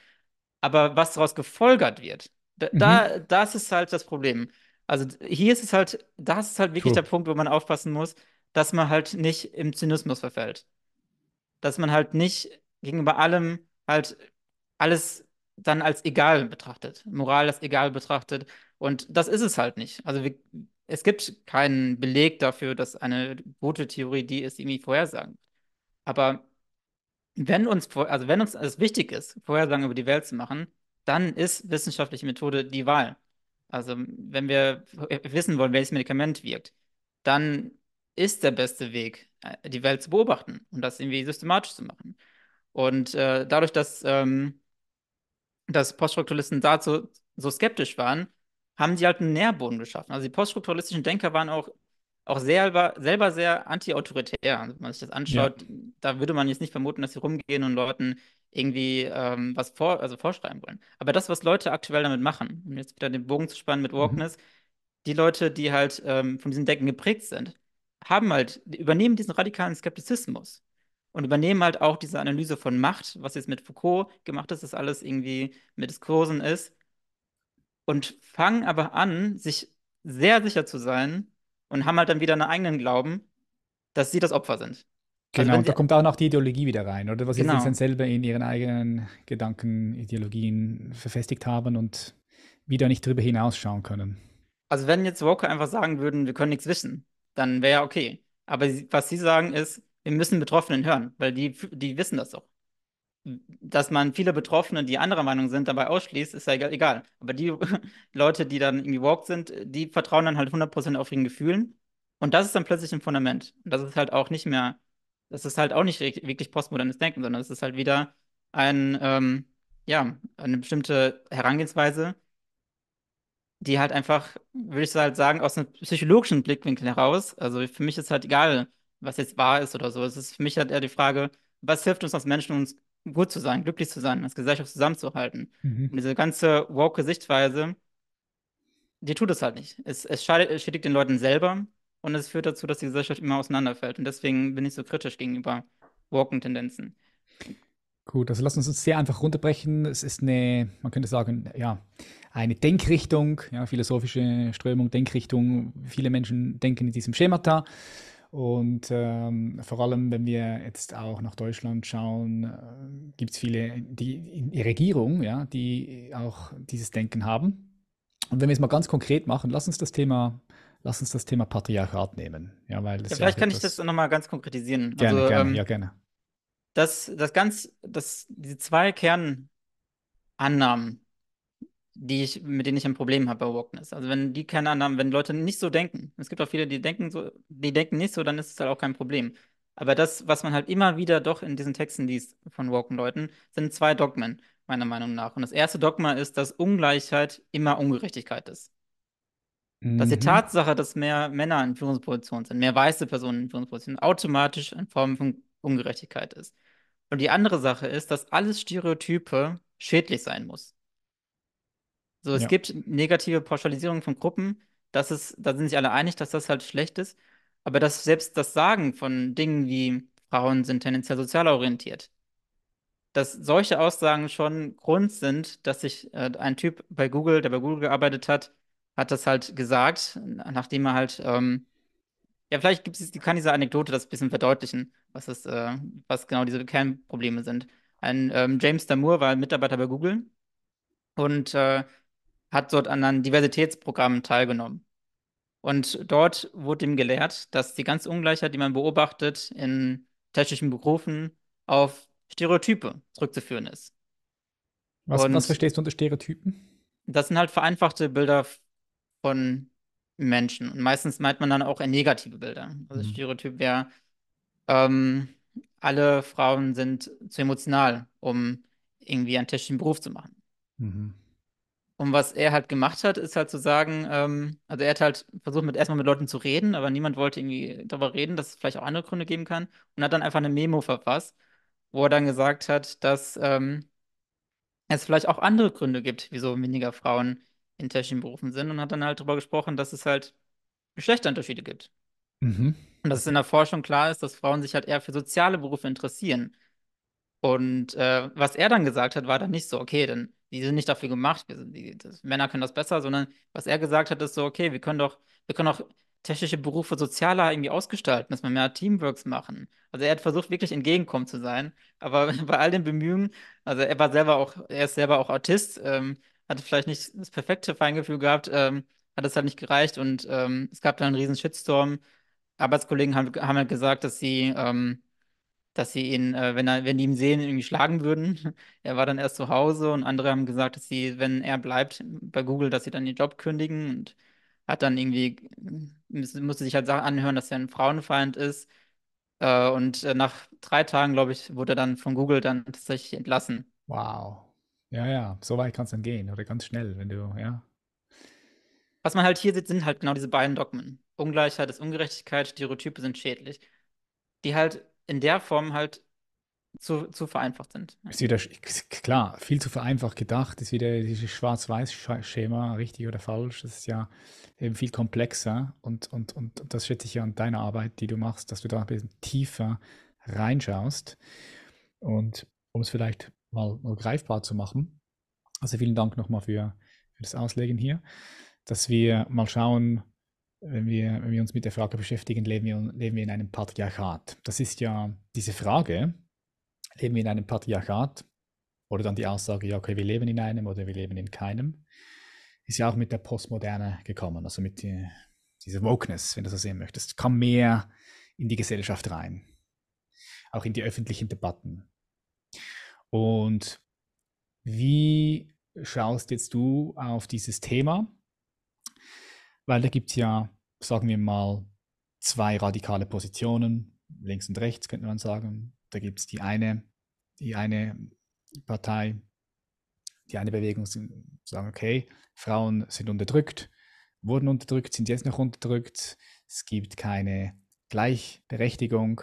Aber was daraus gefolgert wird, da, Mhm. da, das ist halt das Problem. Also hier ist es halt, das ist halt wirklich True. der Punkt, wo man aufpassen muss, dass man halt nicht im Zynismus verfällt. Dass man halt nicht gegenüber allem halt alles dann als egal betrachtet, Moral als egal betrachtet. Und das ist es halt nicht. Also wir, es gibt keinen Beleg dafür, dass eine gute Theorie die ist, die irgendwie vorhersagen. Aber wenn uns, also wenn uns es wichtig ist, Vorhersagen über die Welt zu machen, dann ist wissenschaftliche Methode die Wahl. Also wenn wir wissen wollen, welches Medikament wirkt, dann ist der beste Weg, äh, die Welt zu beobachten und das irgendwie systematisch zu machen. Und äh, dadurch, dass, ähm, dass Poststrukturalisten dazu so skeptisch waren, haben sie halt einen Nährboden geschaffen. Also die poststrukturalistischen Denker waren auch, auch selber, selber sehr anti-autoritär. Also wenn man sich das anschaut, da würde man jetzt nicht vermuten, dass sie rumgehen und Leuten irgendwie ähm, was vor, also vorschreiben wollen. Aber das, was Leute aktuell damit machen, um jetzt wieder den Bogen zu spannen mit Mhm. Wokeness, die Leute, die halt ähm, von diesem Denken geprägt sind, haben halt, übernehmen diesen radikalen Skeptizismus und übernehmen halt auch diese Analyse von Macht, was jetzt mit Foucault gemacht ist, dass alles irgendwie mit Diskursen ist, und fangen aber an, sich sehr sicher zu sein und haben halt dann wieder einen eigenen Glauben, dass sie das Opfer sind. Also Genau, wenn und da sie, kommt auch noch die Ideologie wieder rein, oder? Was sie sich genau. dann selber in ihren eigenen Gedanken, Ideologien verfestigt haben und wieder nicht drüber hinausschauen können. Also wenn jetzt Woke einfach sagen würden, wir können nichts wissen, dann wäre ja okay. Aber sie, was sie sagen ist, wir müssen Betroffenen hören, weil die, die wissen das doch. Dass man viele Betroffene, die anderer Meinung sind, dabei ausschließt, ist ja egal. Aber die Leute, die dann irgendwie woke sind, die vertrauen dann halt 100% auf ihren Gefühlen. Und das ist dann plötzlich ein Fundament. Und das ist halt auch nicht mehr, das ist halt auch nicht wirklich postmodernes Denken, sondern es ist halt wieder ein, ähm, ja, eine bestimmte Herangehensweise, die halt einfach, würde ich halt sagen, aus einem psychologischen Blickwinkel heraus, also für mich ist halt egal, was jetzt wahr ist oder so. Es ist für mich halt eher die Frage, was hilft uns als Menschen, uns gut zu sein, glücklich zu sein, als Gesellschaft zusammenzuhalten. Mhm. Und diese ganze woke Sichtweise, die tut es halt nicht. Es, es schädigt den Leuten selber und es führt dazu, dass die Gesellschaft immer auseinanderfällt. Und deswegen bin ich so kritisch gegenüber woken Tendenzen. Gut, also lass uns das sehr einfach runterbrechen. Es ist eine, man könnte sagen, ja, eine Denkrichtung, ja, philosophische Strömung, Denkrichtung. Viele Menschen denken in diesem Schemata. Und ähm, vor allem, wenn wir jetzt auch nach Deutschland schauen, äh, gibt es viele die in die Regierung, ja, die auch dieses Denken haben. Und wenn wir es mal ganz konkret machen, lass uns das Thema, lass uns das Thema Patriarchat nehmen. Ja, weil Ja, ja vielleicht auch kann ich das nochmal ganz konkretisieren. Gerne, Also, gerne, ähm, ja, gerne. das, das ganz, das, diese zwei Kernannahmen, die ich, mit denen ich ein Problem habe bei Wokeness. Also wenn die Kernannahmen, wenn Leute nicht so denken, es gibt auch viele, die denken so, die denken nicht so, dann ist es halt auch kein Problem. Aber das, was man halt immer wieder doch in diesen Texten liest von woken Leuten, sind zwei Dogmen, meiner Meinung nach. Und das erste Dogma ist, dass Ungleichheit immer Ungerechtigkeit ist. Dass die Mhm. Tatsache, dass mehr Männer in Führungspositionen sind, mehr weiße Personen in Führungspositionen, automatisch eine Form von Ungerechtigkeit ist. Und die andere Sache ist, dass alles Stereotype schädlich sein muss. So, es Ja. gibt negative Pauschalisierung von Gruppen, das ist, da sind sich alle einig, dass das halt schlecht ist. Aber dass selbst das Sagen von Dingen wie Frauen sind tendenziell sozial orientiert, dass solche Aussagen schon Grund sind, dass sich äh, ein Typ bei Google, der bei Google gearbeitet hat, hat das halt gesagt, nachdem er halt, ähm, ja, vielleicht gibt es, kann diese Anekdote das ein bisschen verdeutlichen, was es, äh, was genau diese Kernprobleme sind. Ein ähm, James Damore war Mitarbeiter bei Google und äh, hat dort an einem Diversitätsprogramm teilgenommen. Und dort wurde ihm gelehrt, dass die ganze Ungleichheit, die man beobachtet in technischen Berufen, auf Stereotype zurückzuführen ist. Was, was verstehst du unter Stereotypen? das sind halt vereinfachte Bilder von Menschen. Und meistens meint man dann auch eher negative Bilder. Also Mhm. Stereotyp wäre, ähm, alle Frauen sind zu emotional, um irgendwie einen technischen Beruf zu machen. Mhm. Und was er halt gemacht hat, ist halt zu sagen, ähm, also er hat halt versucht, mit, erstmal mit Leuten zu reden, aber niemand wollte irgendwie darüber reden, dass es vielleicht auch andere Gründe geben kann. Und hat dann einfach eine Memo verfasst, wo er dann gesagt hat, dass ähm, es vielleicht auch andere Gründe gibt, wieso weniger Frauen in technischen Berufen sind. Und hat dann halt darüber gesprochen, dass es halt Geschlechterunterschiede gibt. Mhm. Und dass es in der Forschung klar ist, dass Frauen sich halt eher für soziale Berufe interessieren. Und äh, was er dann gesagt hat, war dann nicht so, okay, dann die sind nicht dafür gemacht, die, das, Männer können das besser, sondern was er gesagt hat, ist so, okay, wir können doch, wir können auch technische Berufe sozialer irgendwie ausgestalten, dass wir mehr Teamworks machen. Also er hat versucht, wirklich entgegenkommen zu sein, aber bei all den Bemühungen, also er war selber auch, er ist selber auch Autist, ähm, hatte vielleicht nicht das perfekte Feingefühl gehabt, ähm, hat es halt nicht gereicht und ähm, es gab dann einen riesen Shitstorm. Arbeitskollegen haben, haben halt gesagt, dass sie ähm, dass sie ihn, äh, wenn er, wenn die ihn sehen, irgendwie schlagen würden. Er war dann erst zu Hause und andere haben gesagt, dass sie, wenn er bleibt bei Google, dass sie dann ihren Job kündigen und hat dann irgendwie, äh, musste sich halt Sachen anhören, dass er ein Frauenfeind ist. Äh, und äh, nach drei Tagen, glaube ich, wurde er dann von Google dann tatsächlich entlassen. Wow. Ja, ja, so weit kann es dann gehen oder ganz schnell, wenn du, ja. Was man halt hier sieht, sind halt genau diese beiden Dogmen. Ungleichheit ist Ungerechtigkeit, Stereotype sind schädlich, die halt in der Form halt zu, zu vereinfacht sind. Ist wieder, klar, viel zu vereinfacht gedacht, ist wieder dieses Schwarz-Weiß-Schema, richtig oder falsch. Das ist ja eben viel komplexer und, und, und das schätze ich ja an deiner Arbeit, die du machst, dass du da ein bisschen tiefer reinschaust. Und um es vielleicht mal, mal greifbar zu machen, also vielen Dank nochmal für, für das Auslegen hier, dass wir mal schauen, wenn wir, wenn wir uns mit der Frage beschäftigen, leben wir, leben wir in einem Patriarchat? Das ist ja diese Frage, leben wir in einem Patriarchat? Oder dann die Aussage, ja, okay, wir leben in einem oder wir leben in keinem, ist ja auch mit der Postmoderne gekommen, also mit die, dieser Wokeness, wenn du so sehen möchtest, kam mehr in die Gesellschaft rein, auch in die öffentlichen Debatten. Und wie schaust jetzt du auf dieses Thema? Weil da gibt es ja, sagen wir mal, zwei radikale Positionen, links und rechts könnte man sagen. Da gibt es die eine, die eine Partei, Die eine Bewegung sagen, okay, Frauen sind unterdrückt, wurden unterdrückt, sind jetzt noch unterdrückt, es gibt keine Gleichberechtigung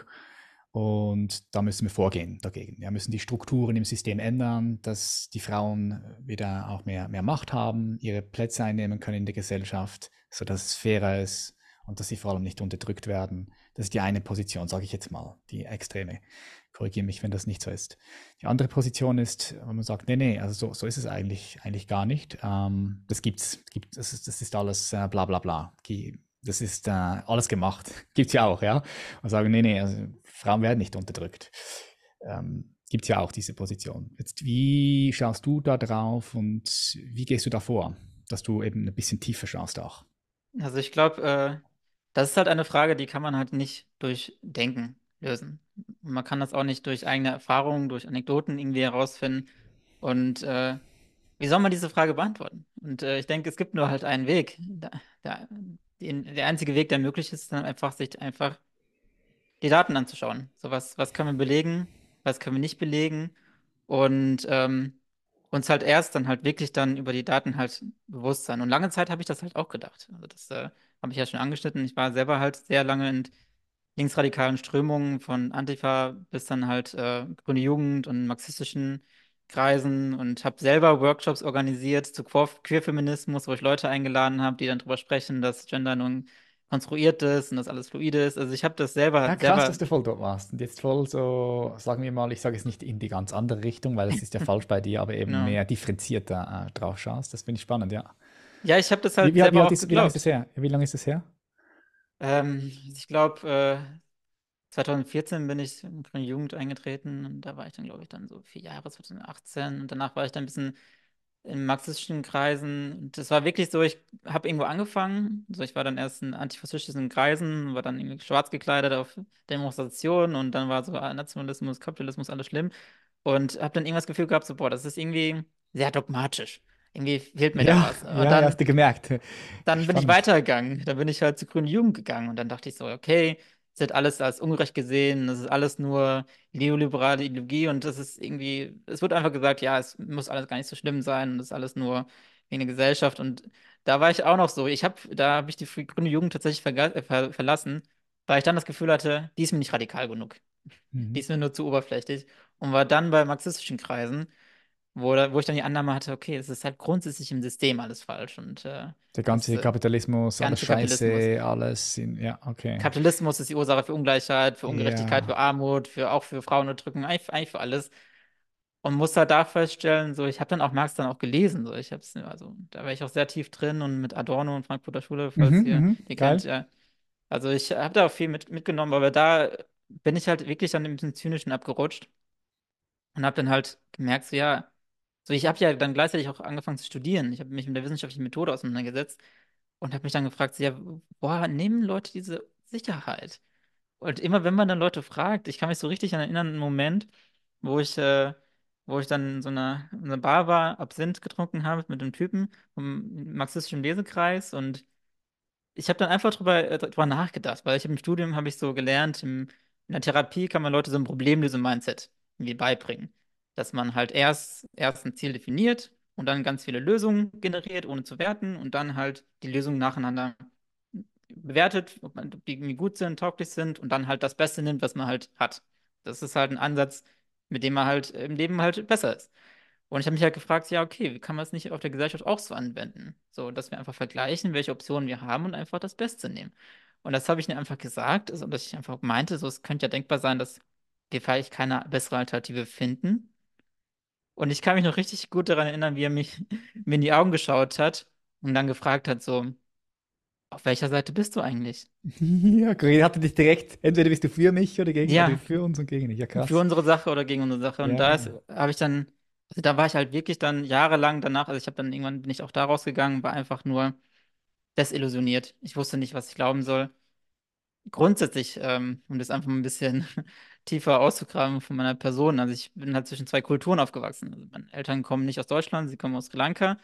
und da müssen wir vorgehen dagegen. Wir müssen die Strukturen im System ändern, dass die Frauen wieder auch mehr, mehr Macht haben, ihre Plätze einnehmen können in der Gesellschaft, sodass es fairer ist und dass sie vor allem nicht unterdrückt werden. Das ist die eine Position, sage ich jetzt mal, die extreme. Korrigiere mich, wenn das nicht so ist. Die andere Position ist, wenn man sagt, nee, nee, also so, so ist es eigentlich, eigentlich gar nicht. Ähm, das gibt's, gibt, das ist, das ist alles äh, bla bla bla. Das ist äh, alles gemacht. Gibt es ja auch, ja. Und sagen, nee, nee, also Frauen werden nicht unterdrückt. Ähm, Gibt es ja auch diese Position. Jetzt, wie schaust du da drauf und wie gehst du da vor, dass du eben ein bisschen tiefer schaust auch? Also ich glaube, äh, das ist halt eine Frage, die kann man halt nicht durch Denken lösen. Man kann das auch nicht durch eigene Erfahrungen, durch Anekdoten irgendwie herausfinden. Und äh, wie soll man diese Frage beantworten? Und äh, ich denke, es gibt nur halt einen Weg. Der, der, der einzige Weg, der möglich ist, ist dann einfach, sich einfach die Daten anzuschauen. So was, was können wir belegen, was können wir nicht belegen und ähm, uns halt erst dann halt wirklich dann über die Daten halt bewusst sein. Und lange Zeit habe ich das halt auch gedacht. Also das äh, habe ich ja schon angeschnitten. Ich war selber halt sehr lange in linksradikalen Strömungen von Antifa bis dann halt äh, Grüne Jugend und marxistischen Kreisen und habe selber Workshops organisiert zu Queerfeminismus, wo ich Leute eingeladen habe, die dann darüber sprechen, dass Gender nun konstruiert ist und dass alles fluide ist. Also ich habe das selber. Ja, krass, selber dass du voll dort warst. Und jetzt voll so, sagen wir mal, ich sage es nicht in die ganz andere Richtung, weil das ist ja falsch bei dir, aber eben Genau. mehr differenzierter äh, drauf schaust. Das finde ich spannend, ja. Ja, ich habe das Wie, halt wie, wie, selber alt auch ist, wie lange ist das her? Wie lange ist das her? Ähm, ich glaube, äh, 2014 bin ich in die Jugend eingetreten und da war ich dann, glaube ich, dann so vier Jahre, 2018 und danach war ich dann ein bisschen in marxistischen Kreisen. Und das war wirklich so, ich habe irgendwo angefangen. So, ich war dann erst in antifaschistischen Kreisen, war dann irgendwie schwarz gekleidet auf Demonstrationen und dann war so ah, Nationalismus, Kapitalismus, alles schlimm. Und habe dann irgendwas Gefühl gehabt, so, boah, das ist irgendwie sehr dogmatisch. Irgendwie fehlt mir da Ja, was. Und ja, dann hast du gemerkt. dann bin ich Spannend. weitergegangen. Dann bin ich halt zur Grünen Jugend gegangen und dann dachte ich so, okay, es wird alles als ungerecht gesehen, das ist alles nur neoliberale Ideologie und das ist irgendwie, es wird einfach gesagt, ja, es muss alles gar nicht so schlimm sein und das ist alles nur wegen der Gesellschaft und da war ich auch noch so. Ich habe, da habe ich die Grüne Jugend tatsächlich verga- äh, ver verlassen, weil ich dann das Gefühl hatte, die ist mir nicht radikal genug, die Mhm. ist mir nur zu oberflächlich und war dann bei marxistischen Kreisen, wo, da, wo ich dann die Annahme hatte, okay, es ist halt grundsätzlich im System alles falsch und äh, Der das ganze äh, Kapitalismus, alles ganze Kapitalismus. Scheiße, alles in, ja, okay. Kapitalismus ist die Ursache für Ungleichheit, für Ungerechtigkeit, Ja. für Armut, für auch für Frauenunterdrückung, eigentlich, eigentlich für alles. Und muss halt da feststellen, so, ich habe dann auch Marx dann auch gelesen, so, ich hab's, also, da war ich auch sehr tief drin und mit Adorno und Frankfurter Schule, falls Mhm, ihr mhm, die kennt, ja. Also ich habe da auch viel mit, mitgenommen, aber da bin ich halt wirklich dann ein bisschen zynischen abgerutscht und habe dann halt gemerkt, so, ja, so, ich habe ja dann gleichzeitig auch angefangen zu studieren. Ich habe mich mit der wissenschaftlichen Methode auseinandergesetzt und habe mich dann gefragt, so, ja, woher nehmen Leute diese Sicherheit? Und immer wenn man dann Leute fragt, ich kann mich so richtig an erinnern, einen Moment, wo ich, äh, wo ich dann in so einer, in einer Bar war, Absinth getrunken habe mit einem Typen vom marxistischen Lesekreis und ich habe dann einfach drüber, äh, nachgedacht, weil ich im Studium habe ich so gelernt, im, in der Therapie kann man Leute so ein Problemlöse-Mindset irgendwie beibringen. Dass man halt erst, erst ein Ziel definiert und dann ganz viele Lösungen generiert, ohne zu werten und dann halt die Lösungen nacheinander bewertet, ob, man, ob die irgendwie gut sind, tauglich sind und dann halt das Beste nimmt, was man halt hat. Das ist halt ein Ansatz, mit dem man halt im Leben halt besser ist. Und ich habe mich halt gefragt, ja, okay, wie kann man es nicht auf der Gesellschaft auch so anwenden? So, dass wir einfach vergleichen, welche Optionen wir haben und einfach das Beste nehmen. Und das habe ich mir einfach gesagt, also, dass ich einfach meinte, so, es könnte ja denkbar sein, dass wir vielleicht keine bessere Alternative finden. Und ich kann mich noch richtig gut daran erinnern, wie er mich mir in die Augen geschaut hat und dann gefragt hat, so, auf welcher Seite bist du eigentlich? Ja, Corinne hatte dich direkt, entweder bist du für mich oder gegen, oder Ja, für uns und gegen mich. Ja, für krass. unsere Sache oder gegen unsere Sache. Und da Ja. habe ich dann, also da war ich halt wirklich dann jahrelang danach, also ich habe dann irgendwann bin ich auch da rausgegangen, war einfach nur desillusioniert. Ich wusste nicht, was ich glauben soll. Grundsätzlich, ähm, um das einfach mal ein bisschen tiefer auszugraben von meiner Person, also ich bin halt zwischen zwei Kulturen aufgewachsen. Also meine Eltern kommen nicht aus Deutschland, sie kommen aus Sri Lanka.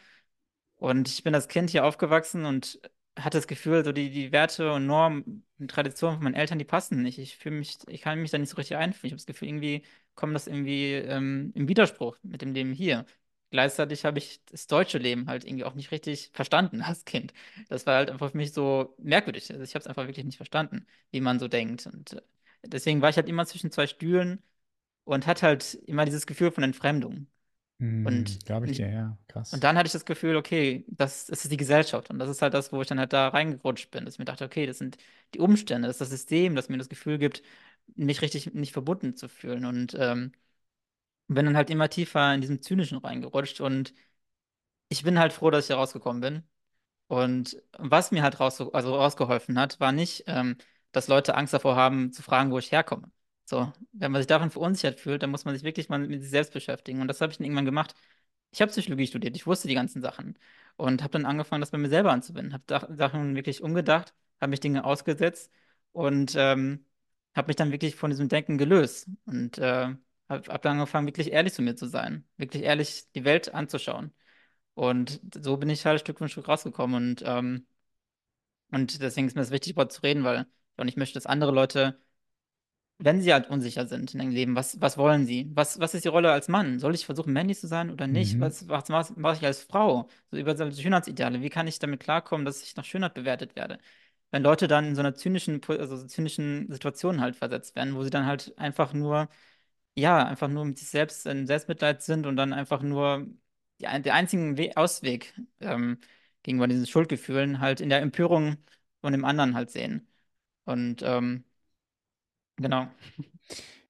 Und ich bin als Kind hier aufgewachsen und hatte das Gefühl, so die, die Werte und Normen und Traditionen von meinen Eltern, die passen nicht. Ich fühle mich, ich kann mich da nicht so richtig einfühlen. Ich habe das Gefühl, irgendwie kommt das irgendwie ähm, im Widerspruch mit dem Leben hier. gleichzeitig habe ich das deutsche Leben halt irgendwie auch nicht richtig verstanden als Kind. Das war halt einfach für mich so merkwürdig. Also ich habe es einfach wirklich nicht verstanden, wie man so denkt. Und äh, deswegen war ich halt immer zwischen zwei Stühlen und hatte halt immer dieses Gefühl von Entfremdung. Hm, Und, glaube ich dir, ja, und krass. dann hatte ich das Gefühl, okay, das, das ist die Gesellschaft. Und das ist halt das, wo ich dann halt da reingerutscht bin, dass ich mir dachte, okay, das sind die Umstände, das ist das System, das mir das Gefühl gibt, mich richtig nicht verbunden zu fühlen. Und ähm, bin dann halt immer tiefer in diesem Zynischen reingerutscht. Und ich bin halt froh, dass ich da rausgekommen bin. Und was mir halt raus, also rausgeholfen hat, war nicht, ähm, dass Leute Angst davor haben, zu fragen, wo ich herkomme. So, wenn man sich davon verunsichert fühlt, dann muss man sich wirklich mal mit sich selbst beschäftigen. Und das habe ich dann irgendwann gemacht. Ich habe Psychologie studiert, ich wusste die ganzen Sachen und habe dann angefangen, das bei mir selber anzuwenden. Habe Sachen wirklich umgedacht, habe mich Dinge ausgesetzt und ähm, habe mich dann wirklich von diesem Denken gelöst und äh, habe hab dann angefangen, wirklich ehrlich zu mir zu sein, wirklich ehrlich die Welt anzuschauen. Und so bin ich halt Stück für Stück rausgekommen und ähm, und deswegen ist mir das wichtig, darüber zu reden, weil ich auch nicht möchte, dass andere Leute wenn sie halt unsicher sind in ihrem Leben, was, was wollen sie? Was, was ist die Rolle als Mann? Soll ich versuchen, männlich zu sein oder nicht? Mhm. Was, was, was mache ich als Frau? So über Schönheitsideale. Wie kann ich damit klarkommen, dass ich nach Schönheit bewertet werde? Wenn Leute dann in so einer zynischen, also so zynischen Situation halt versetzt werden, wo sie dann halt einfach nur, ja, einfach nur mit sich selbst in Selbstmitleid sind und dann einfach nur die, der einzige We Ausweg ähm, gegenüber diesen Schuldgefühlen halt in der Empörung von dem anderen halt sehen. Und ähm, genau.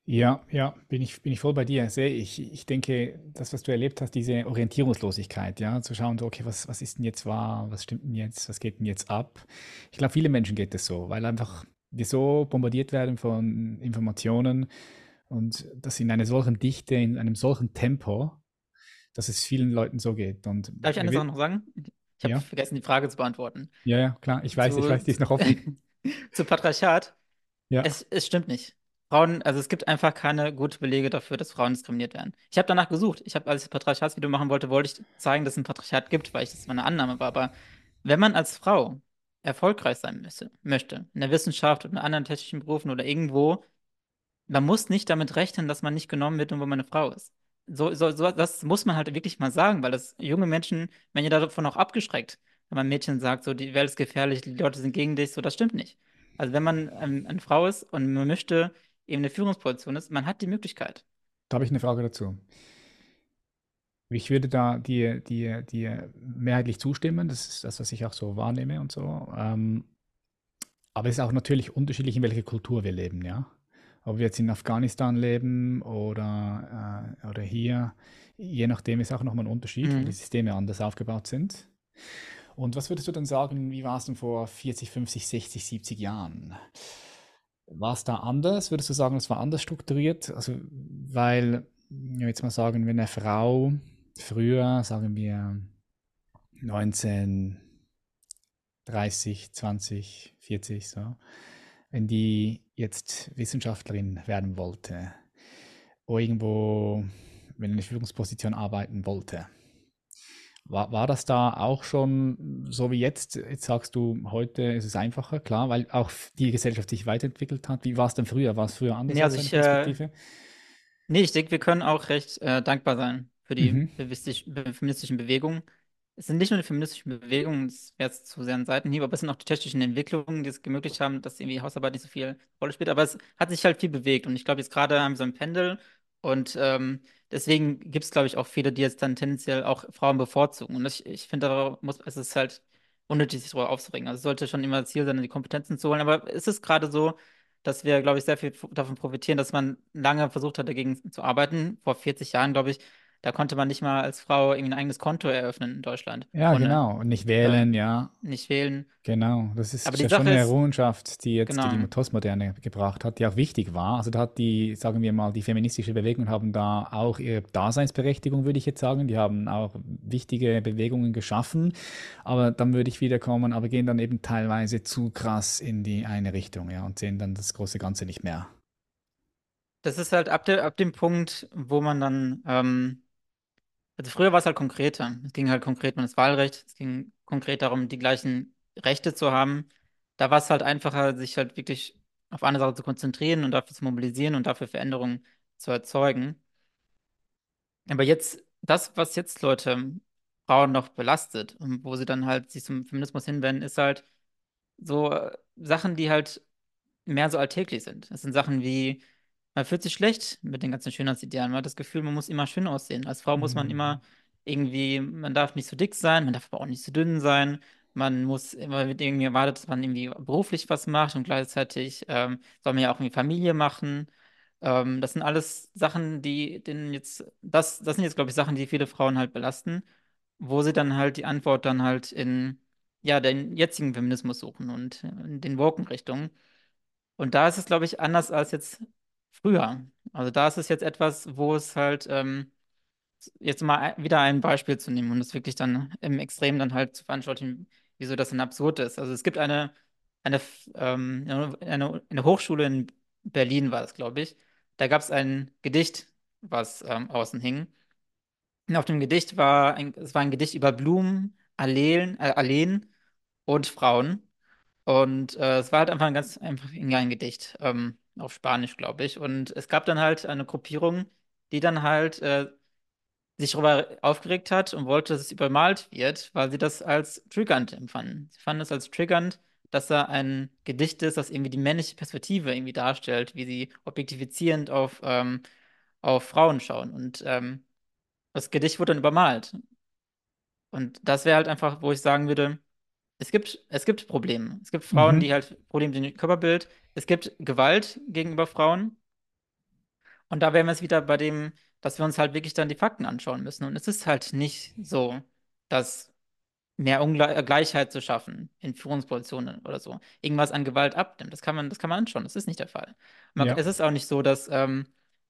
Ja, ja, bin ich, bin ich voll bei dir, sehe ich. Ich denke, das, was du erlebt hast, diese Orientierungslosigkeit, ja, zu schauen, so, okay, was, was ist denn jetzt wahr, was stimmt denn jetzt, was geht denn jetzt ab? Ich glaube, viele Menschen geht es so, weil einfach wir so bombardiert werden von Informationen und das in einer solchen Dichte, in einem solchen Tempo, dass es vielen Leuten so geht. Und Darf ich eine Sache noch sagen? Ich habe ja, vergessen, die Frage zu beantworten. ja, ja, klar, ich weiß, ich Zu, weiß, die ist noch offen. zu Patriarchat. Ja, Es, es stimmt nicht. Frauen, also es gibt einfach keine guten Belege dafür, dass Frauen diskriminiert werden. Ich habe danach gesucht. Ich habe, als ich das Patriarchatsvideo machen wollte, wollte ich zeigen, dass es ein Patriarchat gibt, weil ich das meine Annahme war. Aber wenn man als Frau erfolgreich sein müsse, möchte, in der Wissenschaft oder in anderen technischen Berufen oder irgendwo, man muss nicht damit rechnen, dass man nicht genommen wird, nur weil man eine Frau ist. So, so, so, das muss man halt wirklich mal sagen, weil das junge Menschen werden ja davon auch abgeschreckt. Wenn man Mädchen sagt, so, die Welt ist gefährlich, die Leute sind gegen dich, so, das stimmt nicht. Also wenn man ähm, eine Frau ist und man möchte eben eine Führungsposition ist, man hat die Möglichkeit. da habe ich eine Frage dazu. Ich würde da dir, dir, dir mehrheitlich zustimmen. Das ist das, was ich auch so wahrnehme und so. Ähm, aber es ist auch natürlich unterschiedlich, in welcher Kultur wir leben, ja. Ob wir jetzt in Afghanistan leben oder, äh, oder hier, je nachdem ist auch nochmal ein Unterschied, weil die Mhm. Systeme anders aufgebaut sind. Und was würdest du dann sagen, wie war es denn vor 40, 50, 60, 70 Jahren? War es da anders? Würdest du sagen, es war anders strukturiert? Also, weil, ja, jetzt mal sagen, wenn eine Frau früher, sagen wir 19, 30, 20, 40, so, wenn die jetzt Wissenschaftlerin werden wollte, irgendwo, wenn eine Führungsposition arbeiten wollte, war, war das da auch schon so wie jetzt? Jetzt sagst du, heute ist es einfacher, klar, weil auch die Gesellschaft sich weiterentwickelt hat. Wie war es denn früher? War es früher anders Nee, also ich, äh, Perspektive? nee, ich denke, wir können auch recht äh, dankbar sein für die Mhm. feministischen Bewegungen. Es sind nicht nur die feministischen Bewegungen, das wäre jetzt zu sehr ein Seitenhieb, aber es sind auch die technischen Entwicklungen, die es ermöglicht haben, dass irgendwie Hausarbeit nicht so viel Rolle spielt. Aber es hat sich halt viel bewegt und ich glaube, jetzt gerade haben wir so ein Pendel und ähm, deswegen gibt es, glaube ich, auch viele, die jetzt dann tendenziell auch Frauen bevorzugen. Und ich, ich finde, da muss, es ist halt unnötig, sich darüber aufzuregen. Also es sollte schon immer Ziel sein, die Kompetenzen zu holen. Aber es ist gerade so, dass wir, glaube ich, sehr viel davon profitieren, dass man lange versucht hat, dagegen zu arbeiten. Vor 40 Jahren, glaube ich, da konnte man nicht mal als Frau irgendwie ein eigenes Konto eröffnen in Deutschland, Ja, ohne genau. Und nicht äh, wählen, ja. nicht wählen. Genau, das ist, Aber die ja schon eine Errungenschaft, die jetzt die, die genau, Postmoderne gebracht hat, die auch wichtig war. Also da hat die, sagen wir mal, die feministische Bewegung haben da auch ihre Daseinsberechtigung, würde ich jetzt sagen. Die haben auch wichtige Bewegungen geschaffen. Aber dann würde ich wieder kommen, aber gehen dann eben teilweise zu krass in die eine Richtung, ja, und sehen dann das große Ganze nicht mehr. das ist halt ab, de, ab dem Punkt, wo man dann, ähm, also früher war es halt konkreter. Es ging halt konkret um das Wahlrecht, es ging konkret darum, die gleichen Rechte zu haben. Da war es halt einfacher, sich halt wirklich auf eine Sache zu konzentrieren und dafür zu mobilisieren und dafür Veränderungen zu erzeugen. Aber jetzt das, was jetzt Leute, Frauen noch belastet und wo sie dann halt sich zum Feminismus hinwenden, ist halt so äh, Sachen, die halt mehr so alltäglich sind. Es sind Sachen wie, man fühlt sich schlecht mit den ganzen Schönheitsidealen. Man hat das Gefühl, man muss immer schön aussehen. Als Frau muss man Mhm. immer irgendwie, man darf nicht so dick sein, man darf aber auch nicht so dünn sein. Man muss immer mit irgendwie erwartet, dass man irgendwie beruflich was macht und gleichzeitig ähm, soll man ja auch irgendwie Familie machen. Ähm, das sind alles Sachen, die den jetzt, das, das sind jetzt, glaube ich, Sachen, die viele Frauen halt belasten, wo sie dann halt die Antwort dann halt in, ja, den jetzigen Feminismus suchen und in den Woken-Richtungen. Und da ist es, glaube ich, anders als jetzt früher. Also da ist es jetzt etwas, wo es halt, ähm, jetzt mal wieder ein Beispiel zu nehmen und es wirklich dann im Extrem dann halt zu veranschaulichen, wieso das dann absurd ist. Also es gibt eine, eine, ähm, eine, eine Hochschule in Berlin war das, glaube ich. Da gab es ein Gedicht, was ähm, außen hing. Und auf dem Gedicht war ein, es war ein Gedicht über Blumen, Alleen, äh, Alleen und Frauen. Und äh, es war halt einfach ein ganz einfach ein Gedicht, ähm, auf Spanisch, glaube ich. Und es gab dann halt eine Gruppierung, die dann halt äh, sich darüber aufgeregt hat und wollte, dass es übermalt wird, weil sie das als triggernd empfanden. Sie fanden es als triggernd, dass da ein Gedicht ist, das irgendwie die männliche Perspektive irgendwie darstellt, wie sie objektifizierend auf, ähm, auf Frauen schauen. Und ähm, das Gedicht wurde dann übermalt. Und das wäre halt einfach, wo ich sagen würde, es gibt, es gibt Probleme. Es gibt Frauen, Mhm. die halt Probleme mit dem Körperbild. Es gibt Gewalt gegenüber Frauen. Und da wären wir jetzt wieder bei dem, dass wir uns halt wirklich dann die Fakten anschauen müssen. Und es ist halt nicht so, dass mehr Ungleichheit zu schaffen in Führungspositionen oder so, irgendwas an Gewalt abnimmt. Das kann man, das kann man anschauen. Das ist nicht der Fall. Man, Ja. es ist auch nicht so, dass, ähm,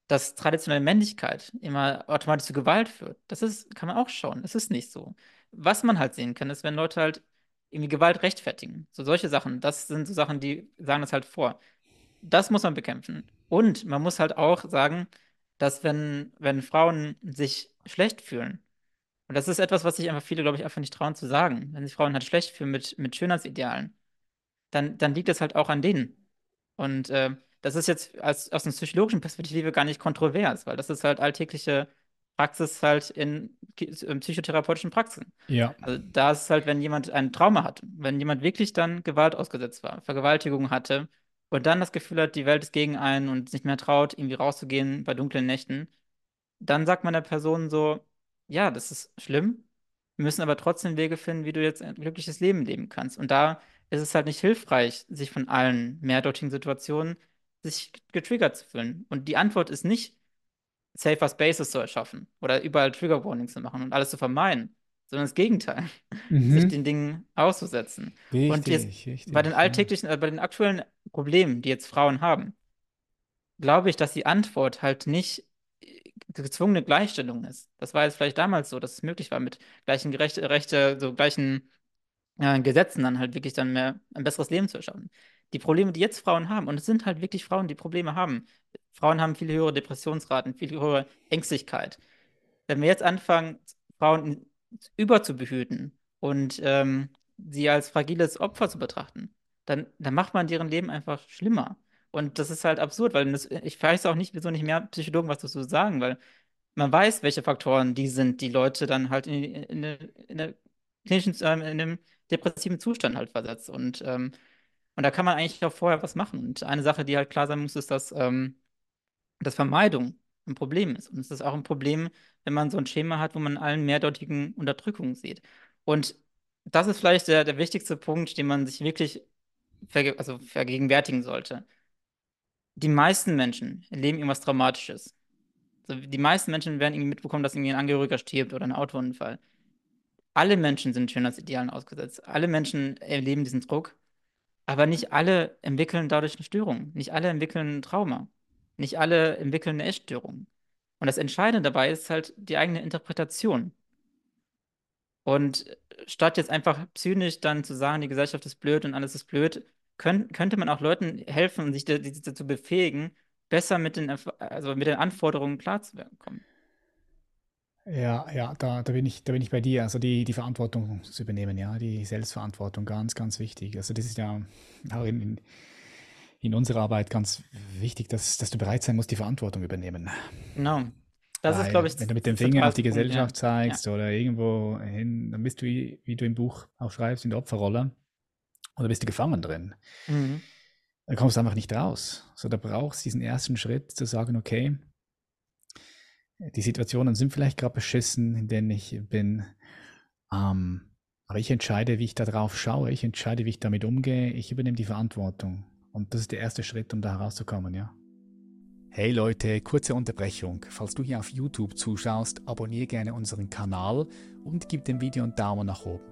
dass traditionelle Männlichkeit immer automatisch zu Gewalt führt. Das ist, kann man auch schauen. Es ist nicht so. Was man halt sehen kann, ist, wenn Leute halt irgendwie Gewalt rechtfertigen. So solche Sachen, das sind so Sachen, die sagen das halt vor. Das muss man bekämpfen. Und man muss halt auch sagen, dass wenn, wenn Frauen sich schlecht fühlen, und das ist etwas, was sich einfach viele, glaube ich, einfach nicht trauen zu sagen. Wenn sich Frauen halt schlecht fühlen mit, mit Schönheitsidealen, dann, dann liegt es halt auch an denen. Und äh, das ist jetzt als, aus einer psychologischen Perspektive gar nicht kontrovers, weil das ist halt alltägliche Praxis halt in, in psychotherapeutischen Praxen. Ja. Also da ist es halt, wenn jemand ein Trauma hat, wenn jemand wirklich dann Gewalt ausgesetzt war, Vergewaltigung hatte und dann das Gefühl hat, die Welt ist gegen einen und nicht mehr traut, irgendwie rauszugehen bei dunklen Nächten, dann sagt man der Person so, ja, das ist schlimm. Wir müssen aber trotzdem Wege finden, wie du jetzt ein glückliches Leben leben kannst. Und da ist es halt nicht hilfreich, sich von allen mehrdeutigen Situationen sich getriggert zu fühlen. Und die Antwort ist nicht, safer Spaces zu erschaffen oder überall Trigger Warnings zu machen und alles zu vermeiden, sondern das Gegenteil, sich Mhm. den Dingen auszusetzen. Und jetzt Richtig, bei den richtig, ja. alltäglichen, äh, bei den aktuellen Problemen, die jetzt Frauen haben, glaube ich, dass die Antwort halt nicht äh, gezwungene Gleichstellung ist. Das war jetzt vielleicht damals so, dass es möglich war, mit gleichen Gerechte, Rechte, so gleichen äh, Gesetzen dann halt wirklich dann mehr ein besseres Leben zu erschaffen. Die Probleme, die jetzt Frauen haben, und es sind halt wirklich Frauen, die Probleme haben. Frauen haben viel höhere Depressionsraten, viel höhere Ängstlichkeit. Wenn wir jetzt anfangen, Frauen überzubehüten und ähm, sie als fragiles Opfer zu betrachten, dann, dann macht man deren Leben einfach schlimmer. Und das ist halt absurd, weil das, ich weiß auch nicht, wieso nicht mehr Psychologen was dazu sagen, weil man weiß, welche Faktoren die sind, die Leute dann halt in, in, in, in, ähm, in einem depressiven Zustand halt versetzt. Und, ähm, und da kann man eigentlich auch vorher was machen. Und eine Sache, die halt klar sein muss, ist, dass ähm, dass Vermeidung ein Problem ist. Und es ist auch ein Problem, wenn man so ein Schema hat, wo man allen mehrdeutigen Unterdrückungen sieht. Und das ist vielleicht der, der wichtigste Punkt, den man sich wirklich verge also vergegenwärtigen sollte. Die meisten Menschen erleben irgendwas Traumatisches. Also die meisten Menschen werden irgendwie mitbekommen, dass irgendwie ein Angehöriger stirbt oder ein Autounfall. Alle Menschen sind Schönheitsidealen ausgesetzt. Alle Menschen erleben diesen Druck. Aber nicht alle entwickeln dadurch eine Störung. Nicht alle entwickeln ein Trauma. Nicht alle entwickeln eine Essstörung. Und das Entscheidende dabei ist halt die eigene Interpretation. Und statt jetzt einfach zynisch dann zu sagen, die Gesellschaft ist blöd und alles ist blöd, könnt, könnte man auch Leuten helfen und sich dazu befähigen, besser mit den, also mit den Anforderungen klarzukommen. Ja, ja, da, da bin ich, da bin ich bei dir. Also die, die Verantwortung zu übernehmen, ja, die Selbstverantwortung, ganz, ganz wichtig. Also das ist ja auch in, in, unserer Arbeit ganz wichtig, dass, dass du bereit sein musst, die Verantwortung übernehmen. Genau. Das ist, glaube ich, wenn du mit dem Finger auf die ja. Gesellschaft Ja. zeigst oder irgendwo hin, dann bist du, wie, wie du im Buch auch schreibst, in der Opferrolle oder bist du gefangen drin. Mhm. Dann kommst du einfach nicht raus. So, da brauchst du diesen ersten Schritt zu sagen, okay, die Situationen sind vielleicht gerade beschissen, in denen ich bin, ähm, aber ich entscheide, wie ich da drauf schaue, ich entscheide, wie ich damit umgehe, ich übernehme die Verantwortung. Und das ist der erste Schritt, um da herauszukommen, ja. Hey Leute, kurze Unterbrechung. Falls du hier auf YouTube zuschaust, abonniere gerne unseren Kanal und gib dem Video einen Daumen nach oben.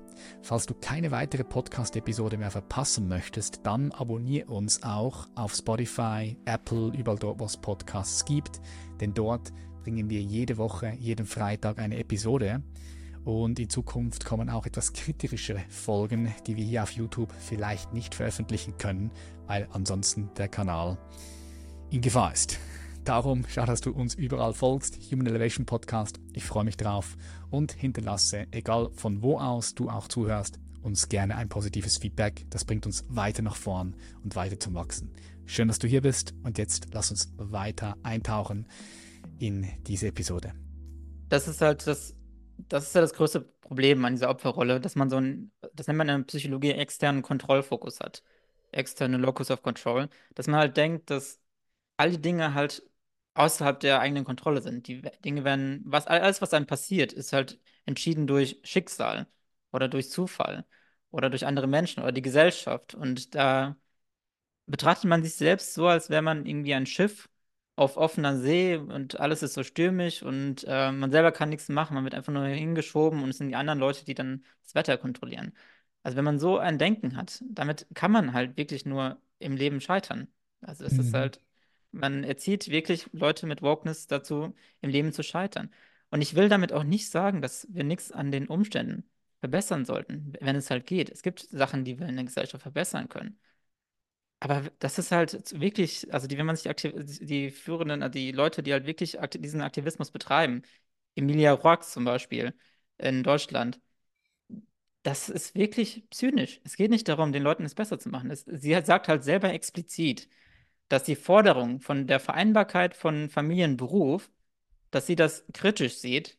Falls du keine weitere Podcast-Episode mehr verpassen möchtest, dann abonniere uns auch auf Spotify, Apple, überall dort, wo es Podcasts gibt, denn dort bringen wir jede Woche, jeden Freitag eine Episode. Und in Zukunft kommen auch etwas kritischere Folgen, die wir hier auf YouTube vielleicht nicht veröffentlichen können, weil ansonsten der Kanal in Gefahr ist. Darum schau, dass du uns überall folgst, Human Elevation Podcast. Ich freue mich drauf und hinterlasse, egal von wo aus du auch zuhörst, uns gerne ein positives Feedback. Das bringt uns weiter nach vorn und weiter zum Wachsen. Schön, dass du hier bist und jetzt lass uns weiter eintauchen in diese Episode. Das ist halt das, das ist ja das größte Problem an dieser Opferrolle, dass man so ein, das nennt man in der Psychologie externen Kontrollfokus hat. Externe Locus of Control. Dass man halt denkt, dass all die Dinge halt außerhalb der eigenen Kontrolle sind. Die Dinge werden, was, alles, was einem passiert, ist halt entschieden durch Schicksal oder durch Zufall oder durch andere Menschen oder die Gesellschaft. Und da betrachtet man sich selbst so, als wäre man irgendwie ein Schiff auf offener See und alles ist so stürmisch und äh, man selber kann nichts machen, man wird einfach nur hingeschoben und es sind die anderen Leute, die dann das Wetter kontrollieren. Also wenn man so ein Denken hat, damit kann man halt wirklich nur im Leben scheitern. Also es ist Mhm. halt, man erzieht wirklich Leute mit Wokeness dazu, im Leben zu scheitern. Und ich will damit auch nicht sagen, dass wir nichts an den Umständen verbessern sollten, wenn es halt geht. Es gibt Sachen, die wir in der Gesellschaft verbessern können. Aber das ist halt wirklich, also die, wenn man sich die, die Führenden, also die Leute, die halt wirklich akti diesen Aktivismus betreiben, Emilia Roark zum Beispiel in Deutschland, das ist wirklich zynisch. Es geht nicht darum, den Leuten es besser zu machen. Es, sie hat, sagt halt selber explizit, dass die Forderung von der Vereinbarkeit von Familie und Beruf, dass sie das kritisch sieht,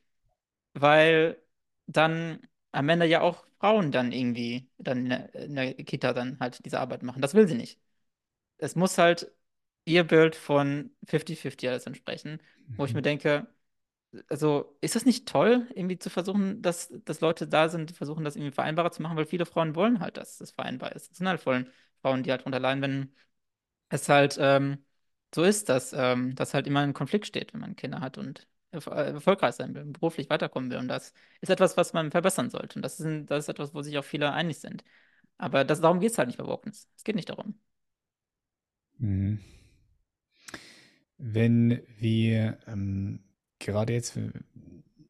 weil dann am Ende ja auch Frauen dann irgendwie dann in der, in der Kita dann halt diese Arbeit machen. Das will sie nicht es muss halt ihr Bild von 50-50 alles entsprechen, wo ich mir Mhm. denke, also ist das nicht toll, irgendwie zu versuchen, dass, dass Leute da sind, die versuchen, das irgendwie vereinbarer zu machen, weil viele Frauen wollen halt, dass es vereinbar ist. Es sind halt voll Frauen, die halt leiden, wenn es halt ähm, so ist, dass ähm, das halt immer in Konflikt steht, wenn man Kinder hat und äh, erfolgreich sein will, beruflich weiterkommen will. Und das ist etwas, was man verbessern sollte. Und das ist, ein, das ist etwas, wo sich auch viele einig sind. Aber das, darum geht es halt nicht bei Wokeness. Es geht nicht darum. Mhm. Wenn wir ähm, gerade jetzt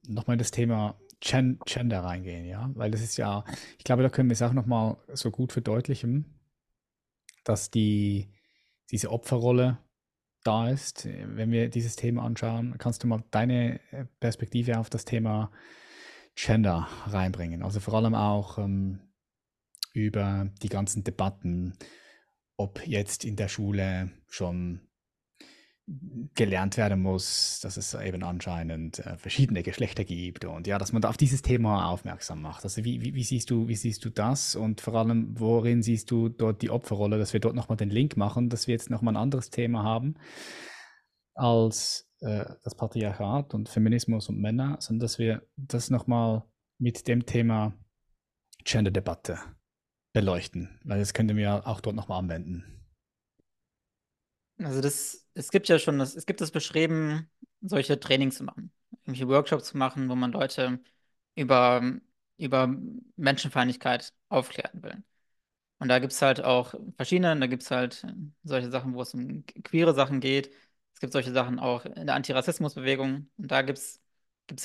nochmal das Thema Gen Gender reingehen, ja, weil das ist ja, ich glaube, da können wir es auch nochmal so gut verdeutlichen, dass die, diese Opferrolle da ist. Wenn wir dieses Thema anschauen, kannst du mal deine äh, Perspektive auf das Thema Gender reinbringen. Also vor allem auch ähm, über die ganzen Debatten, ob jetzt in der Schule schon gelernt werden muss, dass es eben anscheinend äh, verschiedene Geschlechter gibt und ja, dass man da auf dieses Thema aufmerksam macht. Also wie, wie, wie siehst du, wie siehst du das und vor allem, worin siehst du dort die Opferrolle, dass wir dort nochmal den Link machen, dass wir jetzt nochmal ein anderes Thema haben als äh, das Patriarchat und Feminismus und Männer, sondern dass wir das nochmal mit dem Thema Gender-Debatte beleuchten, weil das könnten wir auch dort nochmal anwenden. Also das, es gibt ja schon das, es gibt das Bestreben, solche Trainings zu machen, irgendwelche Workshops zu machen, wo man Leute über, über Menschenfeindlichkeit aufklären will. Und da gibt es halt auch verschiedene, da gibt es halt solche Sachen, wo es um queere Sachen geht. Es gibt solche Sachen auch in der Antirassismusbewegung. Und da gibt es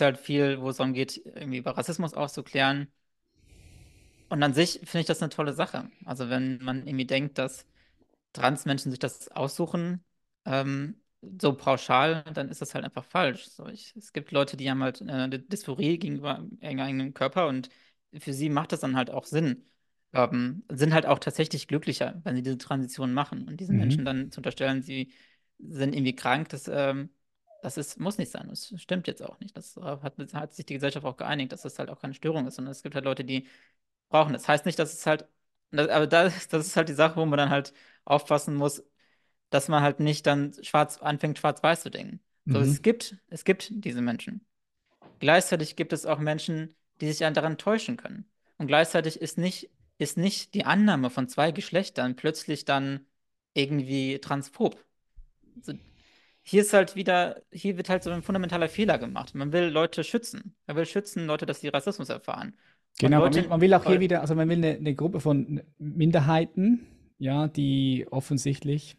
halt viel, wo es darum geht, irgendwie über Rassismus aufzuklären. Und an sich finde ich das eine tolle Sache. Also wenn man irgendwie denkt, dass Transmenschen sich das aussuchen, ähm, so pauschal, dann ist das halt einfach falsch. So, ich, es gibt Leute, die haben halt äh, eine Dysphorie gegenüber ihrem eigenen Körper und für sie macht das dann halt auch Sinn. Ähm, sind halt auch tatsächlich glücklicher, wenn sie diese Transition machen. Und diesen Menschen Mhm. dann zu unterstellen, sie sind irgendwie krank, das ähm, Das ist, muss nicht sein. Das stimmt jetzt auch nicht. Das hat, hat sich die Gesellschaft auch geeinigt, dass das halt auch keine Störung ist, sondern es gibt halt Leute, die brauchen das. Heißt nicht, dass es halt, aber das, das ist halt die Sache, wo man dann halt aufpassen muss, dass man halt nicht dann schwarz anfängt, schwarz-weiß zu denken. So, Mhm. es gibt, es gibt diese Menschen. Gleichzeitig gibt es auch Menschen, die sich daran täuschen können. Und gleichzeitig ist nicht, ist nicht die Annahme von zwei Geschlechtern plötzlich dann irgendwie transphob. So, hier ist halt wieder, hier wird halt so ein fundamentaler Fehler gemacht. Man will Leute schützen. Man will schützen Leute, dass sie Rassismus erfahren. Genau, man will, man will auch hier wieder, also man will eine, eine Gruppe von Minderheiten, ja, die offensichtlich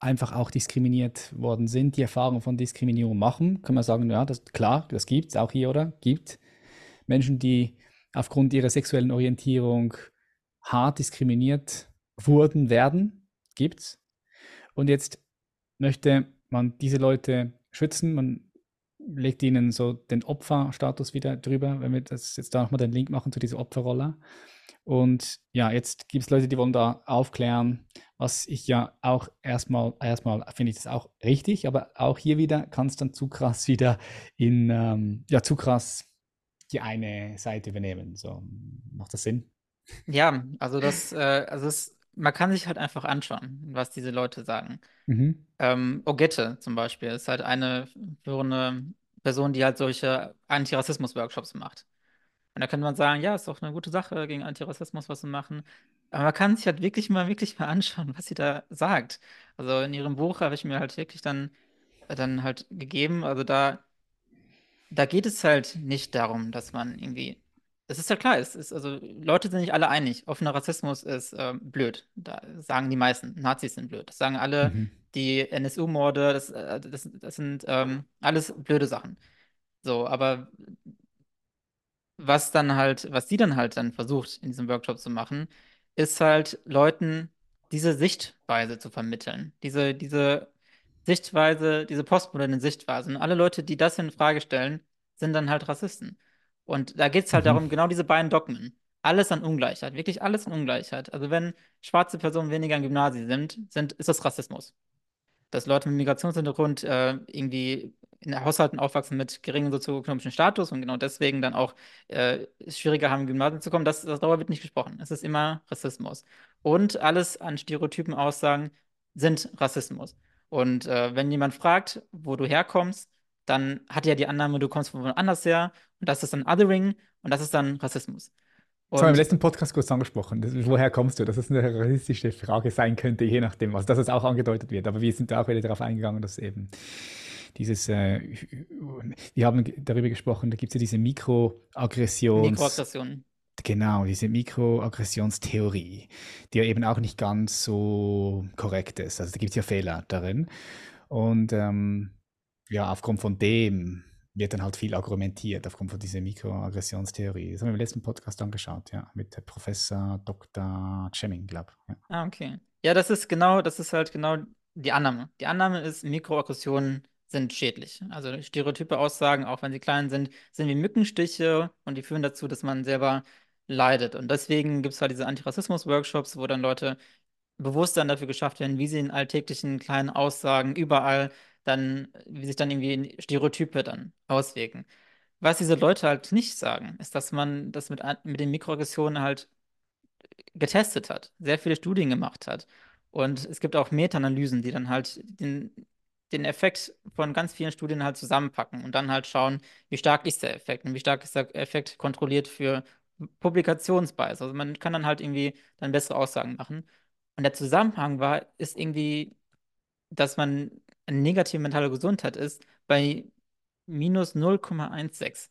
einfach auch diskriminiert worden sind, die Erfahrung von Diskriminierung machen. Kann man sagen, ja, das klar, das gibt es auch hier, oder? Gibt Menschen, die aufgrund ihrer sexuellen Orientierung hart diskriminiert wurden, werden, gibt's. Und jetzt möchte man diese Leute schützen, man legt ihnen so den Opferstatus wieder drüber, wenn wir das jetzt da nochmal den Link machen zu dieser Opferrolle. Und ja, jetzt gibt es Leute, die wollen da aufklären, was ich ja auch erstmal, erstmal finde ich das auch richtig, aber auch hier wieder kann es dann zu krass wieder in, ähm, ja, zu krass die eine Seite übernehmen. So, macht das Sinn? ja, also das, äh, also es, man kann sich halt einfach anschauen, was diese Leute sagen. Mhm. Ähm, Ogette zum Beispiel ist halt eine führende Person, die halt solche Antirassismus-Workshops macht. Und da könnte man sagen, ja, ist doch eine gute Sache, gegen Antirassismus was zu machen. Aber man kann sich halt wirklich mal, wirklich mal anschauen, was sie da sagt. Also in ihrem Buch habe ich mir halt wirklich dann, dann halt gegeben. Also da, da geht es halt nicht darum, dass man irgendwie. Es ist ja klar, es ist, also Leute sind nicht alle einig. Offener Rassismus ist ähm, blöd. Da sagen die meisten, Nazis sind blöd. Das sagen alle, Mhm. die NSU-Morde, das, äh, das, das sind ähm, alles blöde Sachen. So, aber was dann halt, was die dann halt dann versucht, in diesem Workshop zu machen, ist halt Leuten diese Sichtweise zu vermitteln. Diese, diese Sichtweise, diese postmoderne Sichtweise. Und alle Leute, die das in Frage stellen, sind dann halt Rassisten. Und da geht es halt Mhm. darum, genau diese beiden Dogmen. Alles an Ungleichheit, wirklich alles an Ungleichheit. Also wenn schwarze Personen weniger im Gymnasium sind, sind, ist das Rassismus dass Leute mit Migrationshintergrund äh, irgendwie in Haushalten aufwachsen mit geringem sozioökonomischen Status und genau deswegen dann auch äh, es schwieriger haben, im Gymnasium zu kommen, das, das darüber wird nicht gesprochen. Es ist immer Rassismus. Und alles an Stereotypen Aussagen sind Rassismus. Und äh, wenn jemand fragt, wo du herkommst, dann hat er ja die Annahme, du kommst von woanders her und das ist dann Othering und das ist dann Rassismus. Das haben wir im letzten Podcast kurz angesprochen. Das, woher kommst du? Dass es eine rassistische Frage sein könnte, je nachdem, also dass es auch angedeutet wird. Aber wir sind da auch wieder darauf eingegangen, dass eben dieses, äh, wir haben darüber gesprochen, da gibt es ja diese Mikroaggressions... Mikroaggressionen. Genau, diese Mikroaggressionstheorie, die ja eben auch nicht ganz so korrekt ist. Also da gibt es ja Fehler darin. Und ähm, ja, aufgrund von dem wird dann halt viel argumentiert, aufgrund von dieser Mikroaggressionstheorie. Das haben wir im letzten Podcast angeschaut, ja, mit Professor Dr. Chemming, glaube ich. Ja. Ah, okay. Ja, das ist genau, das ist halt genau die Annahme. Die Annahme ist, Mikroaggressionen sind schädlich. Also stereotype Aussagen, auch wenn sie klein sind, sind wie Mückenstiche und die führen dazu, dass man selber leidet. Und deswegen gibt es halt diese Antirassismus-Workshops, wo dann Leute Bewusstsein dafür geschafft werden, wie sie in alltäglichen kleinen Aussagen überall dann, wie sich dann irgendwie Stereotype dann auswirken. Was diese Leute halt nicht sagen, ist, dass man das mit, mit den Mikroaggressionen halt getestet hat, sehr viele Studien gemacht hat. Und es gibt auch Meta-Analysen, die dann halt den, den Effekt von ganz vielen Studien halt zusammenpacken und dann halt schauen, wie stark ist der Effekt und wie stark ist der Effekt kontrolliert für Publikationsbias. Also man kann dann halt irgendwie dann bessere Aussagen machen. Und der Zusammenhang war, ist irgendwie, dass man eine negative mentale Gesundheit ist bei minus 0,16.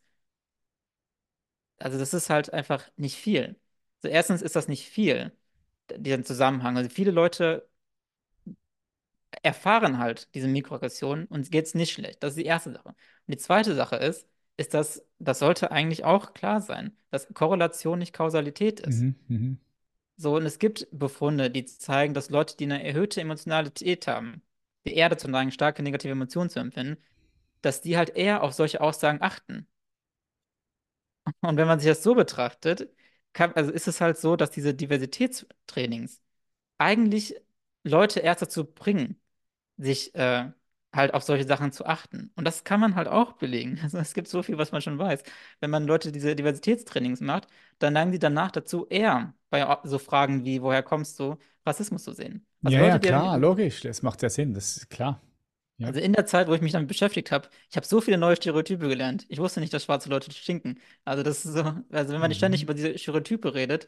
Also das ist halt einfach nicht viel. Also erstens ist das nicht viel, diesen Zusammenhang. Also viele Leute erfahren halt diese Mikroaggressionen und es geht nicht schlecht. Das ist die erste Sache. Und die zweite Sache ist, ist, dass das sollte eigentlich auch klar sein, dass Korrelation nicht Kausalität ist. Mhm, mhm. So, und es gibt Befunde, die zeigen, dass Leute, die eine erhöhte Emotionalität haben, die eher dazu neigen, starke negative Emotionen zu empfinden, dass die halt eher auf solche Aussagen achten. Und wenn man sich das so betrachtet, kann, also ist es halt so, dass diese Diversitätstrainings eigentlich Leute erst dazu bringen, sich äh, halt auf solche Sachen zu achten. Und das kann man halt auch belegen. Also es gibt so viel, was man schon weiß. Wenn man Leute diese Diversitätstrainings macht, dann neigen sie danach dazu, eher bei so Fragen wie, woher kommst du, Rassismus zu sehen. Also Ja, ja, Leute, die klar, logisch. Das macht ja Sinn, das ist klar. Ja. also in der Zeit, wo ich mich damit beschäftigt habe, ich habe so viele neue Stereotype gelernt. Ich wusste nicht, dass schwarze Leute stinken. Also das ist so, also wenn man nicht ständig Mhm. über diese Stereotype redet,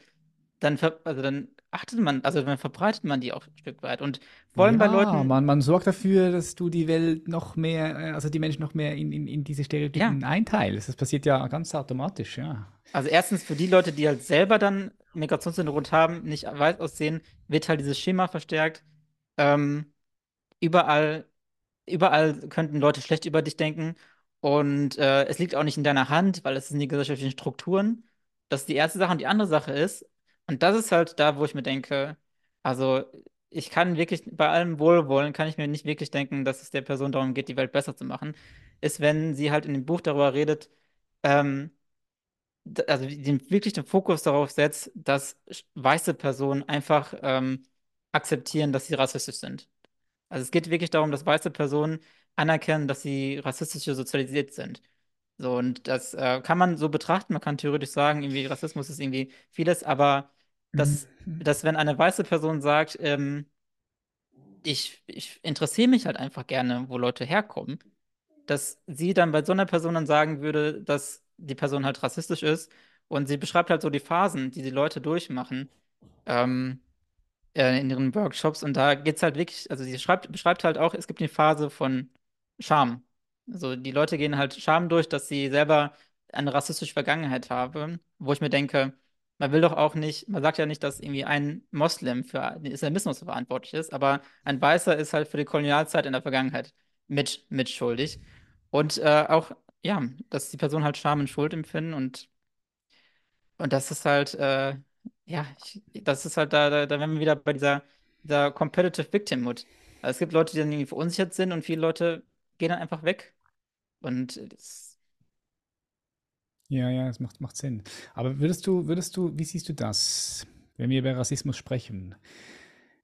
dann, also dann achtet man, also dann verbreitet man die auch ein Stück weit. Und vor allem bei Ja, Leuten, man, man sorgt dafür, dass du die Welt noch mehr, äh, also die Menschen noch mehr in, in, in diese ja, Stereotypen einteilst. Das passiert ja ganz automatisch, ja. also erstens für die Leute, die halt selber dann Migrationshintergrund haben, nicht weiß aussehen, wird halt dieses Schema verstärkt. Ähm, überall überall könnten Leute schlecht über dich denken. Und äh, es liegt auch nicht in deiner Hand, weil es sind die gesellschaftlichen Strukturen. Das ist die erste Sache. Und die andere Sache ist, und das ist halt da, wo ich mir denke, also ich kann wirklich, bei allem Wohlwollen, kann ich mir nicht wirklich denken, dass es der Person darum geht, die Welt besser zu machen, ist, wenn sie halt in dem Buch darüber redet, ähm, also den, wirklich den Fokus darauf setzt, dass weiße Personen einfach ähm, akzeptieren, dass sie rassistisch sind. Also es geht wirklich darum, dass weiße Personen anerkennen, dass sie rassistisch sozialisiert sind. So, und das äh, kann man so betrachten. Man kann theoretisch sagen, irgendwie Rassismus ist irgendwie vieles, aber dass, Mhm. dass wenn eine weiße Person sagt, ähm, ich, ich interessiere mich halt einfach gerne, wo Leute herkommen, dass sie dann bei so einer Person dann sagen würde, dass die Person halt rassistisch ist und sie beschreibt halt so die Phasen, die die Leute durchmachen. Ähm, äh, in ihren Workshops und da geht's halt wirklich, also sie schreibt, beschreibt halt auch, es gibt eine Phase von Scham. Also die Leute gehen halt Scham durch, dass sie selber eine rassistische Vergangenheit haben, wo ich mir denke, man will doch auch nicht, man sagt ja nicht, dass irgendwie ein Moslem für den Islamismus verantwortlich ist, aber ein Weißer ist halt für die Kolonialzeit in der Vergangenheit mit, mitschuldig. Und äh, auch, ja, dass die Person halt Scham und Schuld empfinden und und das ist halt, äh, ja, ich, das ist halt da, da, da wären wir wieder bei dieser, dieser Competitive Victimhood. Also es gibt Leute, die dann irgendwie verunsichert sind und viele Leute gehen dann einfach weg. Und das, Ja, ja, das macht, macht Sinn. Aber würdest du, würdest du, wie siehst du das, wenn wir über Rassismus sprechen?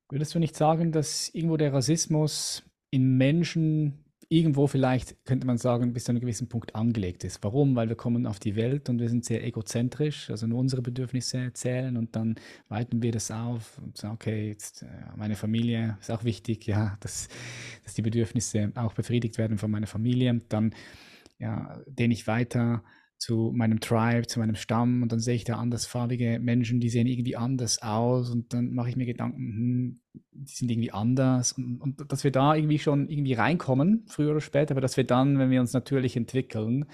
Würdest du nicht sagen, dass irgendwo der Rassismus in Menschen irgendwo vielleicht, könnte man sagen, bis zu einem gewissen Punkt angelegt ist? Warum? Weil wir kommen auf die Welt und wir sind sehr egozentrisch, also nur unsere Bedürfnisse zählen und dann weiten wir das auf und sagen, okay, jetzt äh, meine Familie ist auch wichtig, ja, dass, dass die Bedürfnisse auch befriedigt werden von meiner Familie. Dann ja, dehne ich weiter zu meinem Tribe, zu meinem Stamm und dann sehe ich da andersfarbige Menschen, die sehen irgendwie anders aus und dann mache ich mir Gedanken, hm, die sind irgendwie anders und, und dass wir da irgendwie schon irgendwie reinkommen, früher oder später, aber dass wir dann, wenn wir uns natürlich entwickeln,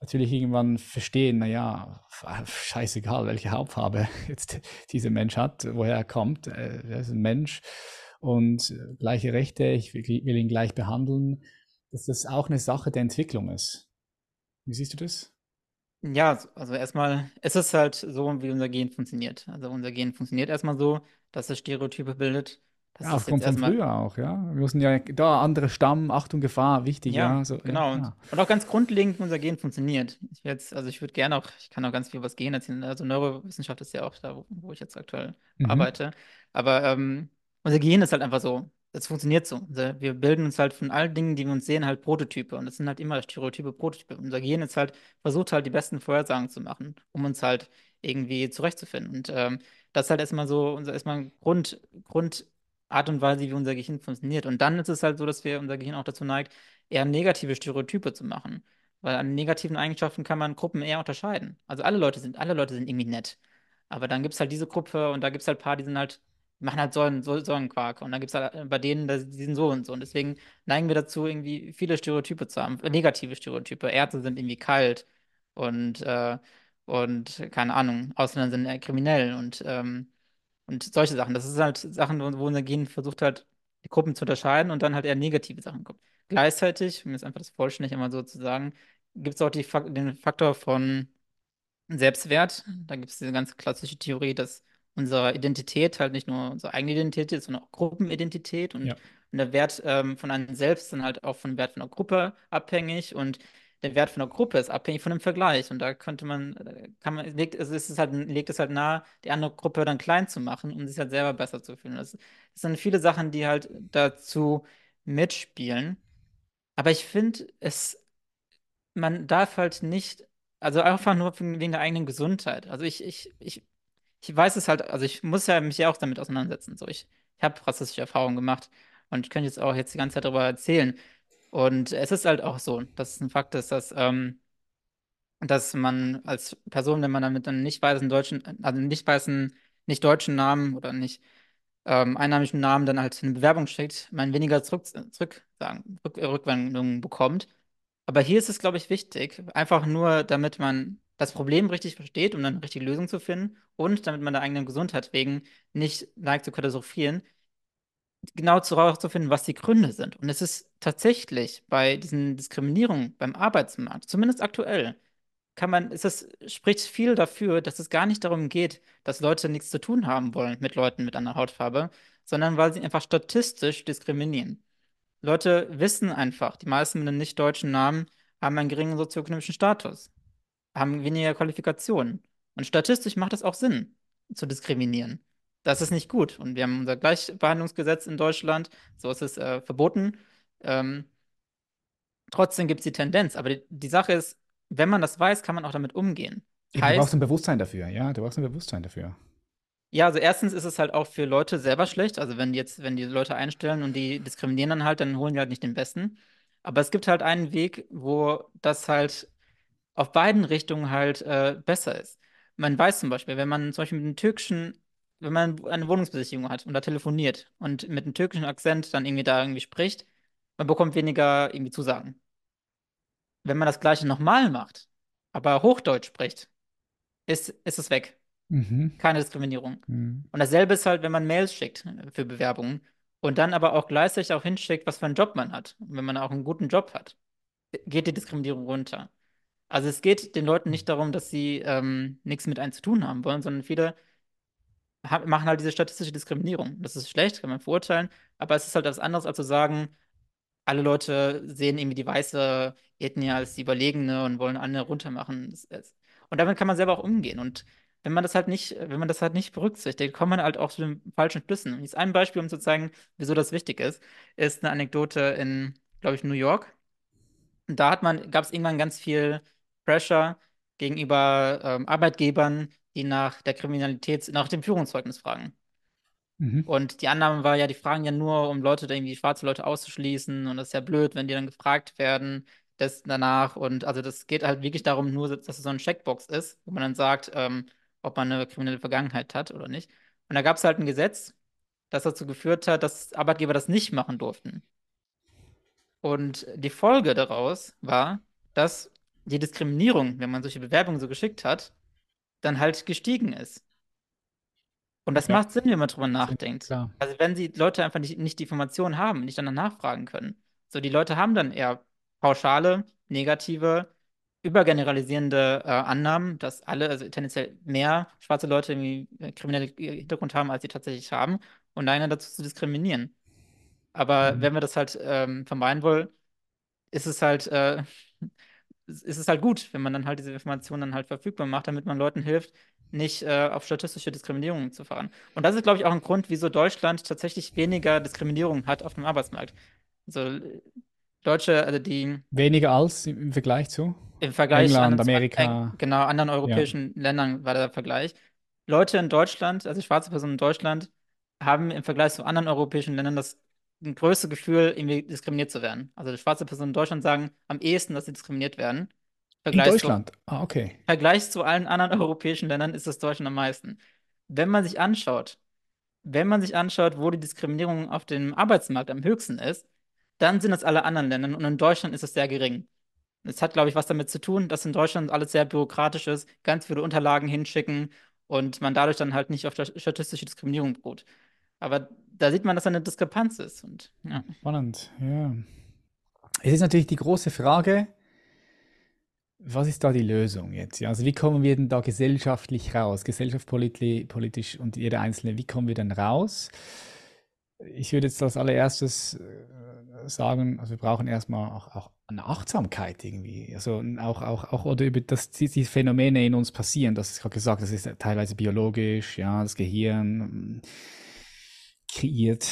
natürlich irgendwann verstehen, naja, scheißegal, welche Hautfarbe jetzt dieser Mensch hat, woher er kommt, äh, er ist ein Mensch und äh, gleiche Rechte, ich will ihn gleich behandeln, dass das auch eine Sache der Entwicklung ist. Wie siehst du das? Ja, also erstmal, es ist halt so, wie unser Gen funktioniert. Also unser Gen funktioniert erstmal so, dass es Stereotype bildet. Das Ja, aufgrund von früher auch, ja. Wir müssen ja, da andere Stamm, Achtung, Gefahr, wichtig, Ja, ja, so, ja, genau. Und, klar. und auch ganz grundlegend, wie unser Gen funktioniert. Ich jetzt, also ich würde gerne auch, ich kann auch ganz viel über das Gen erzählen. Also Neurowissenschaft ist ja auch da, wo, wo ich jetzt aktuell Mhm. arbeite. Aber ähm, unser Gehirn ist halt einfach so. Es funktioniert so. Unser, wir bilden uns halt von allen Dingen, die wir uns sehen, halt Prototype. Und das sind halt immer Stereotype, Prototype. Unser Gehirn ist halt, versucht halt die besten Vorhersagen zu machen, um uns halt irgendwie zurechtzufinden. Und ähm, das ist halt erstmal so, unser erstmal Grund, Grund Art und Weise, wie unser Gehirn funktioniert. Und dann ist es halt so, dass wir unser Gehirn auch dazu neigt, eher negative Stereotype zu machen. Weil an negativen Eigenschaften kann man Gruppen eher unterscheiden. Also alle Leute sind, alle Leute sind irgendwie nett. Aber dann gibt es halt diese Gruppe und da gibt es halt ein paar, die sind halt, machen halt so einen, so, so einen Quark. Und dann gibt es halt äh, bei denen, die sind so und so. Und deswegen neigen wir dazu, irgendwie viele Stereotype zu haben, negative Stereotype. Ärzte sind irgendwie kalt und, äh, und keine Ahnung, Ausländer sind kriminell und ähm, und solche Sachen. Das ist halt Sachen, wo, unser Gehirn versucht halt, die Gruppen zu unterscheiden und dann halt eher negative Sachen kommt. Gleichzeitig, um jetzt einfach das vollständig einmal so zu sagen, gibt es auch die, den Faktor von Selbstwert. Da gibt es diese ganz klassische Theorie, dass unsere Identität halt nicht nur unsere eigene Identität sondern auch Gruppenidentität und, Ja. und der Wert ähm, von einem selbst ist dann halt auch vom Wert von der Gruppe abhängig und der Wert von der Gruppe ist abhängig von dem Vergleich und da könnte man, äh, kann man, legt, also es ist halt, legt es halt nahe, die andere Gruppe dann klein zu machen, um sich halt selber besser zu fühlen. Das, das sind viele Sachen, die halt dazu mitspielen. Aber ich finde, es, man darf halt nicht, also einfach nur wegen der eigenen Gesundheit. Also ich, ich, ich, ich weiß es halt, also ich muss ja mich ja auch damit auseinandersetzen. So, ich, ich habe rassistische Erfahrungen gemacht und ich könnte jetzt auch jetzt die ganze Zeit darüber erzählen. Und es ist halt auch so, dass es ein Fakt ist, dass, ähm, dass man als Person, wenn man dann mit einem nicht weißen deutschen, also nicht weißen, nicht deutschen Namen oder nicht ähm, einheimischen Namen dann halt eine Bewerbung schickt, man weniger zurück, zurück sagen, Rück, Rückwendungen bekommt. Aber hier ist es, glaube ich, wichtig, einfach nur, damit man das Problem richtig versteht, um dann eine richtige Lösung zu finden und damit man der eigenen Gesundheit wegen nicht neigt zu katastrophieren, genau herauszufinden, was die Gründe sind. Und es ist tatsächlich bei diesen Diskriminierungen beim Arbeitsmarkt, zumindest aktuell, kann man, ist spricht viel dafür, dass es gar nicht darum geht, dass Leute nichts zu tun haben wollen mit Leuten mit einer Hautfarbe, sondern weil sie einfach statistisch diskriminieren. Leute wissen einfach, die meisten mit einem nicht-deutschen Namen haben einen geringen sozioökonomischen Status, haben weniger Qualifikationen. Und statistisch macht es auch Sinn, zu diskriminieren. Das ist nicht gut. Und wir haben unser Gleichbehandlungsgesetz in Deutschland, so ist es äh, verboten. Ähm, trotzdem gibt es die Tendenz. Aber die, die Sache ist, wenn man das weiß, kann man auch damit umgehen. Eben, du brauchst ein Bewusstsein dafür, ja, du brauchst ein Bewusstsein dafür. Ja, also erstens ist es halt auch für Leute selber schlecht. Also wenn die jetzt, wenn die Leute einstellen und die diskriminieren dann halt, dann holen die halt nicht den Besten. Aber es gibt halt einen Weg, wo das halt auf beiden Richtungen halt äh, besser ist. Man weiß zum Beispiel, wenn man zum Beispiel mit einem türkischen, wenn man eine Wohnungsbesichtigung hat und da telefoniert und mit einem türkischen Akzent dann irgendwie da irgendwie spricht, man bekommt weniger irgendwie Zusagen. Wenn man das Gleiche nochmal macht, aber Hochdeutsch spricht, ist, ist es weg. Mhm. Keine Diskriminierung. Mhm. Und dasselbe ist halt, wenn man Mails schickt äh, für Bewerbungen und dann aber auch gleichzeitig auch hinschickt, was für einen Job man hat. Und wenn man auch einen guten Job hat, geht die Diskriminierung runter. Also es geht den Leuten nicht darum, dass sie ähm, nichts mit einem zu tun haben wollen, sondern viele machen halt diese statistische Diskriminierung. Das ist schlecht, kann man verurteilen, aber es ist halt etwas anderes, als zu sagen, alle Leute sehen irgendwie die weiße Ethnie als die Überlegene und wollen alle runtermachen. Und damit kann man selber auch umgehen. Und wenn man das halt nicht, wenn man das halt nicht berücksichtigt, kommt man halt auch zu den falschen Schlüssen. Und jetzt ein Beispiel, um zu zeigen, wieso das wichtig ist, ist eine Anekdote in, glaube ich, New York. Und da hat man, gab es irgendwann ganz viel Pressure gegenüber ähm, Arbeitgebern, die nach der Kriminalität, nach dem Führungszeugnis fragen. Mhm. Und die Annahme war ja, die fragen ja nur, um Leute, irgendwie schwarze Leute auszuschließen. Und das ist ja blöd, wenn die dann gefragt werden, das danach. Und also das geht halt wirklich darum, nur, dass es so ein Checkbox ist, wo man dann sagt, ähm, ob man eine kriminelle Vergangenheit hat oder nicht. Und da gab es halt ein Gesetz, das dazu geführt hat, dass Arbeitgeber das nicht machen durften. Und die Folge daraus war, dass die Diskriminierung, wenn man solche Bewerbungen so geschickt hat, dann halt gestiegen ist. Und das Ja, macht Sinn, wenn man drüber nachdenkt. klar. Also wenn die Leute einfach nicht, nicht die Informationen haben, nicht danach nachfragen können. So, die Leute haben dann eher pauschale, negative, übergeneralisierende äh, Annahmen, dass alle, also tendenziell mehr schwarze Leute irgendwie äh, kriminelle Hintergrund haben, als sie tatsächlich haben, und einen dazu zu diskriminieren. Aber Mhm. wenn wir das halt ähm, vermeiden wollen, ist es halt, äh, ist es halt gut, wenn man dann halt diese Informationen dann halt verfügbar macht, damit man Leuten hilft, nicht äh, auf statistische Diskriminierung zu fahren. Und das ist, glaube ich, auch ein Grund, wieso Deutschland tatsächlich weniger Diskriminierung hat auf dem Arbeitsmarkt. Also äh, Deutsche, also die Weniger als im Vergleich zu im Vergleich England, anderen, zwei- äh, Amerika. genau, anderen Ja. europäischen Ländern war der Vergleich. Leute in Deutschland, also schwarze Personen in Deutschland, haben im Vergleich zu anderen europäischen Ländern das ein größte Gefühl, irgendwie diskriminiert zu werden. Also schwarze Personen in Deutschland sagen am ehesten, dass sie diskriminiert werden. Im In Vergleich zu, Deutschland. Ah, okay. Vergleich zu allen anderen europäischen Ländern ist das Deutschland am meisten. Wenn man sich anschaut, wenn man sich anschaut, wo die Diskriminierung auf dem Arbeitsmarkt am höchsten ist, dann sind es alle anderen Länder und in Deutschland ist es sehr gering. Es hat, glaube ich, was damit zu tun, dass in Deutschland alles sehr bürokratisch ist, ganz viele Unterlagen hinschicken und man dadurch dann halt nicht auf statistische Diskriminierung beruht. Aber da sieht man, dass da eine Diskrepanz ist. Und ja. Spannend, ja. Es ist natürlich die große Frage, was ist da die Lösung jetzt? Ja, also wie kommen wir denn da gesellschaftlich raus, gesellschaftspolitisch politisch und jeder Einzelne, wie kommen wir denn raus? Ich würde jetzt als allererstes äh, sagen, also wir brauchen erstmal auch, auch eine Achtsamkeit irgendwie. Also auch, auch, auch oder über das, die Phänomene in uns passieren. Das ist gerade gesagt, das ist teilweise biologisch, ja, das Gehirn kreiert,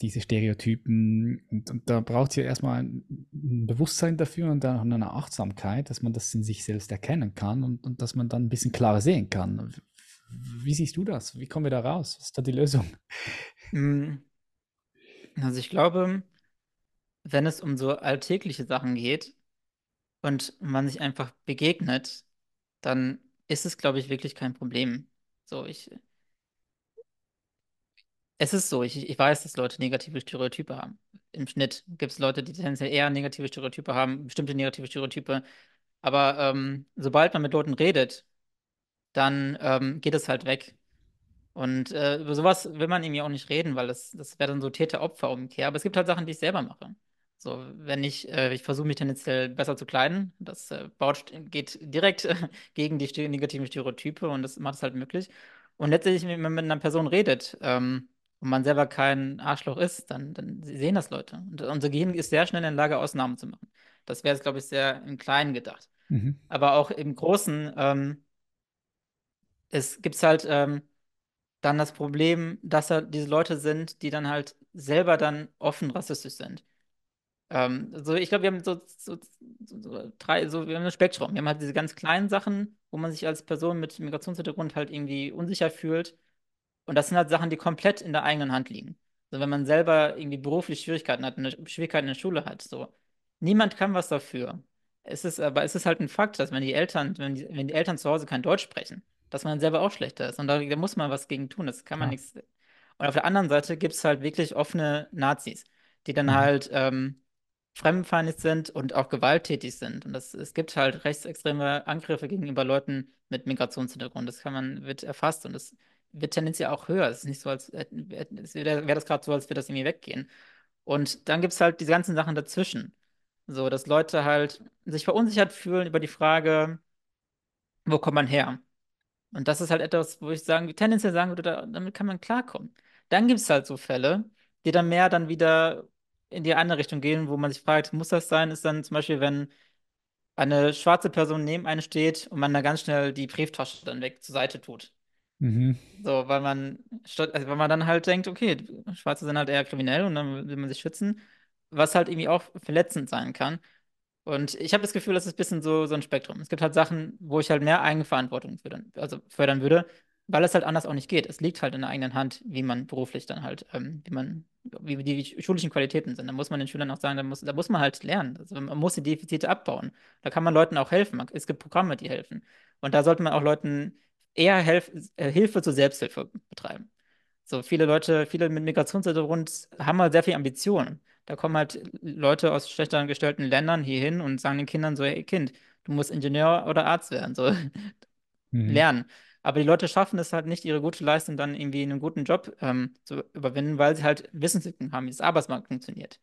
diese Stereotypen. Und, und da braucht es ja erstmal ein, ein, Bewusstsein dafür und dann eine Achtsamkeit, dass man das in sich selbst erkennen kann und, und dass man dann ein bisschen klarer sehen kann. Wie siehst du das? Wie kommen wir da raus? Was ist da die Lösung? Hm. Also ich glaube, wenn es um so alltägliche Sachen geht und man sich einfach begegnet, dann ist es, glaube ich, wirklich kein Problem. So, ich. Es ist so, ich, ich weiß, dass Leute negative Stereotype haben. Im Schnitt gibt es Leute, die tendenziell eher negative Stereotype haben, bestimmte negative Stereotype. Aber ähm, sobald man mit Leuten redet, dann ähm, geht es halt weg. Und äh, über sowas will man irgendwie auch nicht reden, weil das, das wäre dann so Täter-Opfer-Umkehr. Aber es gibt halt Sachen, die ich selber mache. So, wenn ich, äh, ich versuche mich tendenziell besser zu kleiden, das äh, baut, geht direkt gegen die negativen Stereotype und das macht es halt möglich. Und letztlich, wenn man mit einer Person redet ähm, und man selber kein Arschloch ist, dann, dann sehen das Leute. Und unser Gehirn ist sehr schnell in der Lage, Ausnahmen zu machen. Das wäre jetzt, glaube ich, sehr im Kleinen gedacht. Mhm. Aber auch im Großen, ähm, es gibt halt ähm, dann das Problem, dass da diese Leute sind, die dann halt selber dann offen rassistisch sind. Ähm, so, ich glaube, wir haben so, so, so, drei, so, wir haben ein Spektrum. Wir haben halt diese ganz kleinen Sachen, wo man sich als Person mit Migrationshintergrund halt irgendwie unsicher fühlt. Und das sind halt Sachen, die komplett in der eigenen Hand liegen. Also wenn man selber irgendwie beruflich Schwierigkeiten hat, eine Schwierigkeiten in der Schule hat, so. Niemand kann was dafür. Es ist, aber es ist halt ein Fakt, dass wenn die Eltern, wenn die, wenn die Eltern zu Hause kein Deutsch sprechen, dass man selber auch schlechter ist. Und da, da muss man was gegen tun. Das kann man ja. nichts. Und auf der anderen Seite gibt es halt wirklich offene Nazis, die dann mhm. halt ähm, fremdenfeindlich sind und auch gewalttätig sind. Und das, es gibt halt rechtsextreme Angriffe gegenüber Leuten mit Migrationshintergrund. Das kann man, wird erfasst und das wird tendenziell auch höher. Es ist nicht so, als wäre das gerade so, als würde das irgendwie weggehen. Und dann gibt es halt diese ganzen Sachen dazwischen. So, dass Leute halt sich verunsichert fühlen über die Frage, wo kommt man her? Und das ist halt etwas, wo ich sagen, tendenziell sagen würde, da, damit kann man klarkommen. Dann gibt es halt so Fälle, die dann mehr dann wieder in die andere Richtung gehen, wo man sich fragt, muss das sein? Ist dann zum Beispiel, wenn eine schwarze Person neben einem steht und man da ganz schnell die Brieftasche dann weg zur Seite tut. Mhm. So, weil man, also weil man dann halt denkt, okay, Schwarze sind halt eher kriminell und dann will man sich schützen, was halt irgendwie auch verletzend sein kann. Und ich habe das Gefühl, das ist ein bisschen so, so ein Spektrum. Es gibt halt Sachen, wo ich halt mehr Eigenverantwortung fördern, also fördern würde, weil es halt anders auch nicht geht. Es liegt halt in der eigenen Hand, wie man beruflich dann halt, ähm, wie man, wie die schulischen Qualitäten sind. Da muss man den Schülern auch sagen, da muss, da muss man halt lernen. Also man muss die Defizite abbauen. Da kann man Leuten auch helfen. Es gibt Programme, die helfen. Und da sollte man auch Leuten eher Helf äh, Hilfe zur Selbsthilfe betreiben. So viele Leute, viele mit Migrationshintergrund haben halt sehr viel Ambitionen. Da kommen halt Leute aus schlechter gestellten Ländern hier hin und sagen den Kindern so, hey Kind, du musst Ingenieur oder Arzt werden, so mhm. lernen. Aber die Leute schaffen es halt nicht, ihre gute Leistung dann irgendwie in einem guten Job ähm, zu überwinden, weil sie halt Wissenslücken haben, wie das Arbeitsmarkt funktioniert.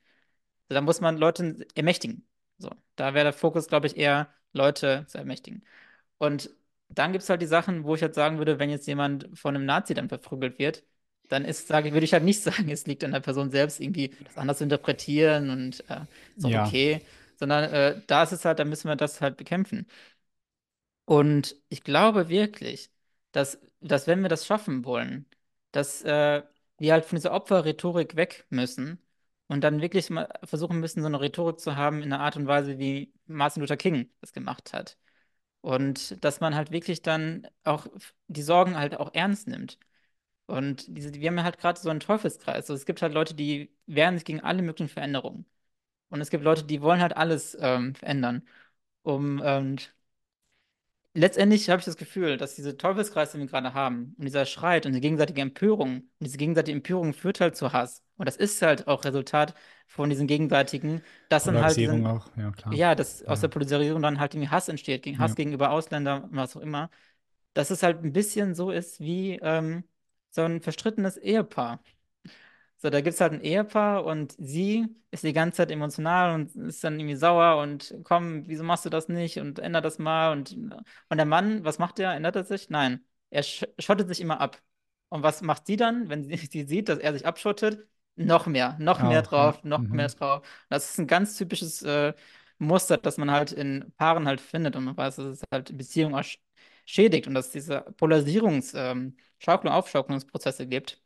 So, da muss man Leute ermächtigen. So, da wäre der Fokus, glaube ich, eher Leute zu ermächtigen. Und dann gibt es halt die Sachen, wo ich halt sagen würde, wenn jetzt jemand von einem Nazi dann verprügelt wird, dann ist, sage, würde ich halt nicht sagen, es liegt an der Person selbst, irgendwie das anders zu interpretieren und äh, auch ja. okay. Sondern äh, da ist es halt, da müssen wir das halt bekämpfen. Und ich glaube wirklich, dass, dass wenn wir das schaffen wollen, dass äh, wir halt von dieser Opferrhetorik weg müssen und dann wirklich mal versuchen müssen, so eine Rhetorik zu haben in einer Art und Weise, wie Martin Luther King das gemacht hat. Und dass man halt wirklich dann auch die Sorgen halt auch ernst nimmt. Und diese, wir haben ja halt gerade so einen Teufelskreis. Also es gibt halt Leute, die wehren sich gegen alle möglichen Veränderungen. Und es gibt Leute, die wollen halt alles ähm, verändern. Um, und letztendlich habe ich das Gefühl, dass diese Teufelskreis, den wir gerade haben, und dieser Schreit und die gegenseitige Empörung, und diese gegenseitige Empörung führt halt zu Hass. Und das ist halt auch Resultat von diesen gegenseitigen, dass dann halt diesen, auch, ja klar. Ja, dass ja. aus der Polarisierung dann halt irgendwie Hass entsteht, gegen Hass ja. gegenüber Ausländern, was auch immer. Dass es halt ein bisschen so ist wie ähm, so ein verstrittenes Ehepaar. So, da gibt es halt ein Ehepaar und sie ist die ganze Zeit emotional und ist dann irgendwie sauer und komm, wieso machst du das nicht und änder das mal und, und der Mann, was macht der? Ändert er sich? Nein, er sch schottet sich immer ab. Und was macht sie dann, wenn sie, sie sieht, dass er sich abschottet? Noch mehr, noch mehr drauf, noch mhm. mehr drauf. Das ist ein ganz typisches äh, Muster, das man halt in Paaren halt findet und man weiß, dass es halt Beziehungen schädigt und dass es diese Polarisierungs-, ähm, Schaukelung, Aufschaukelungsprozesse gibt.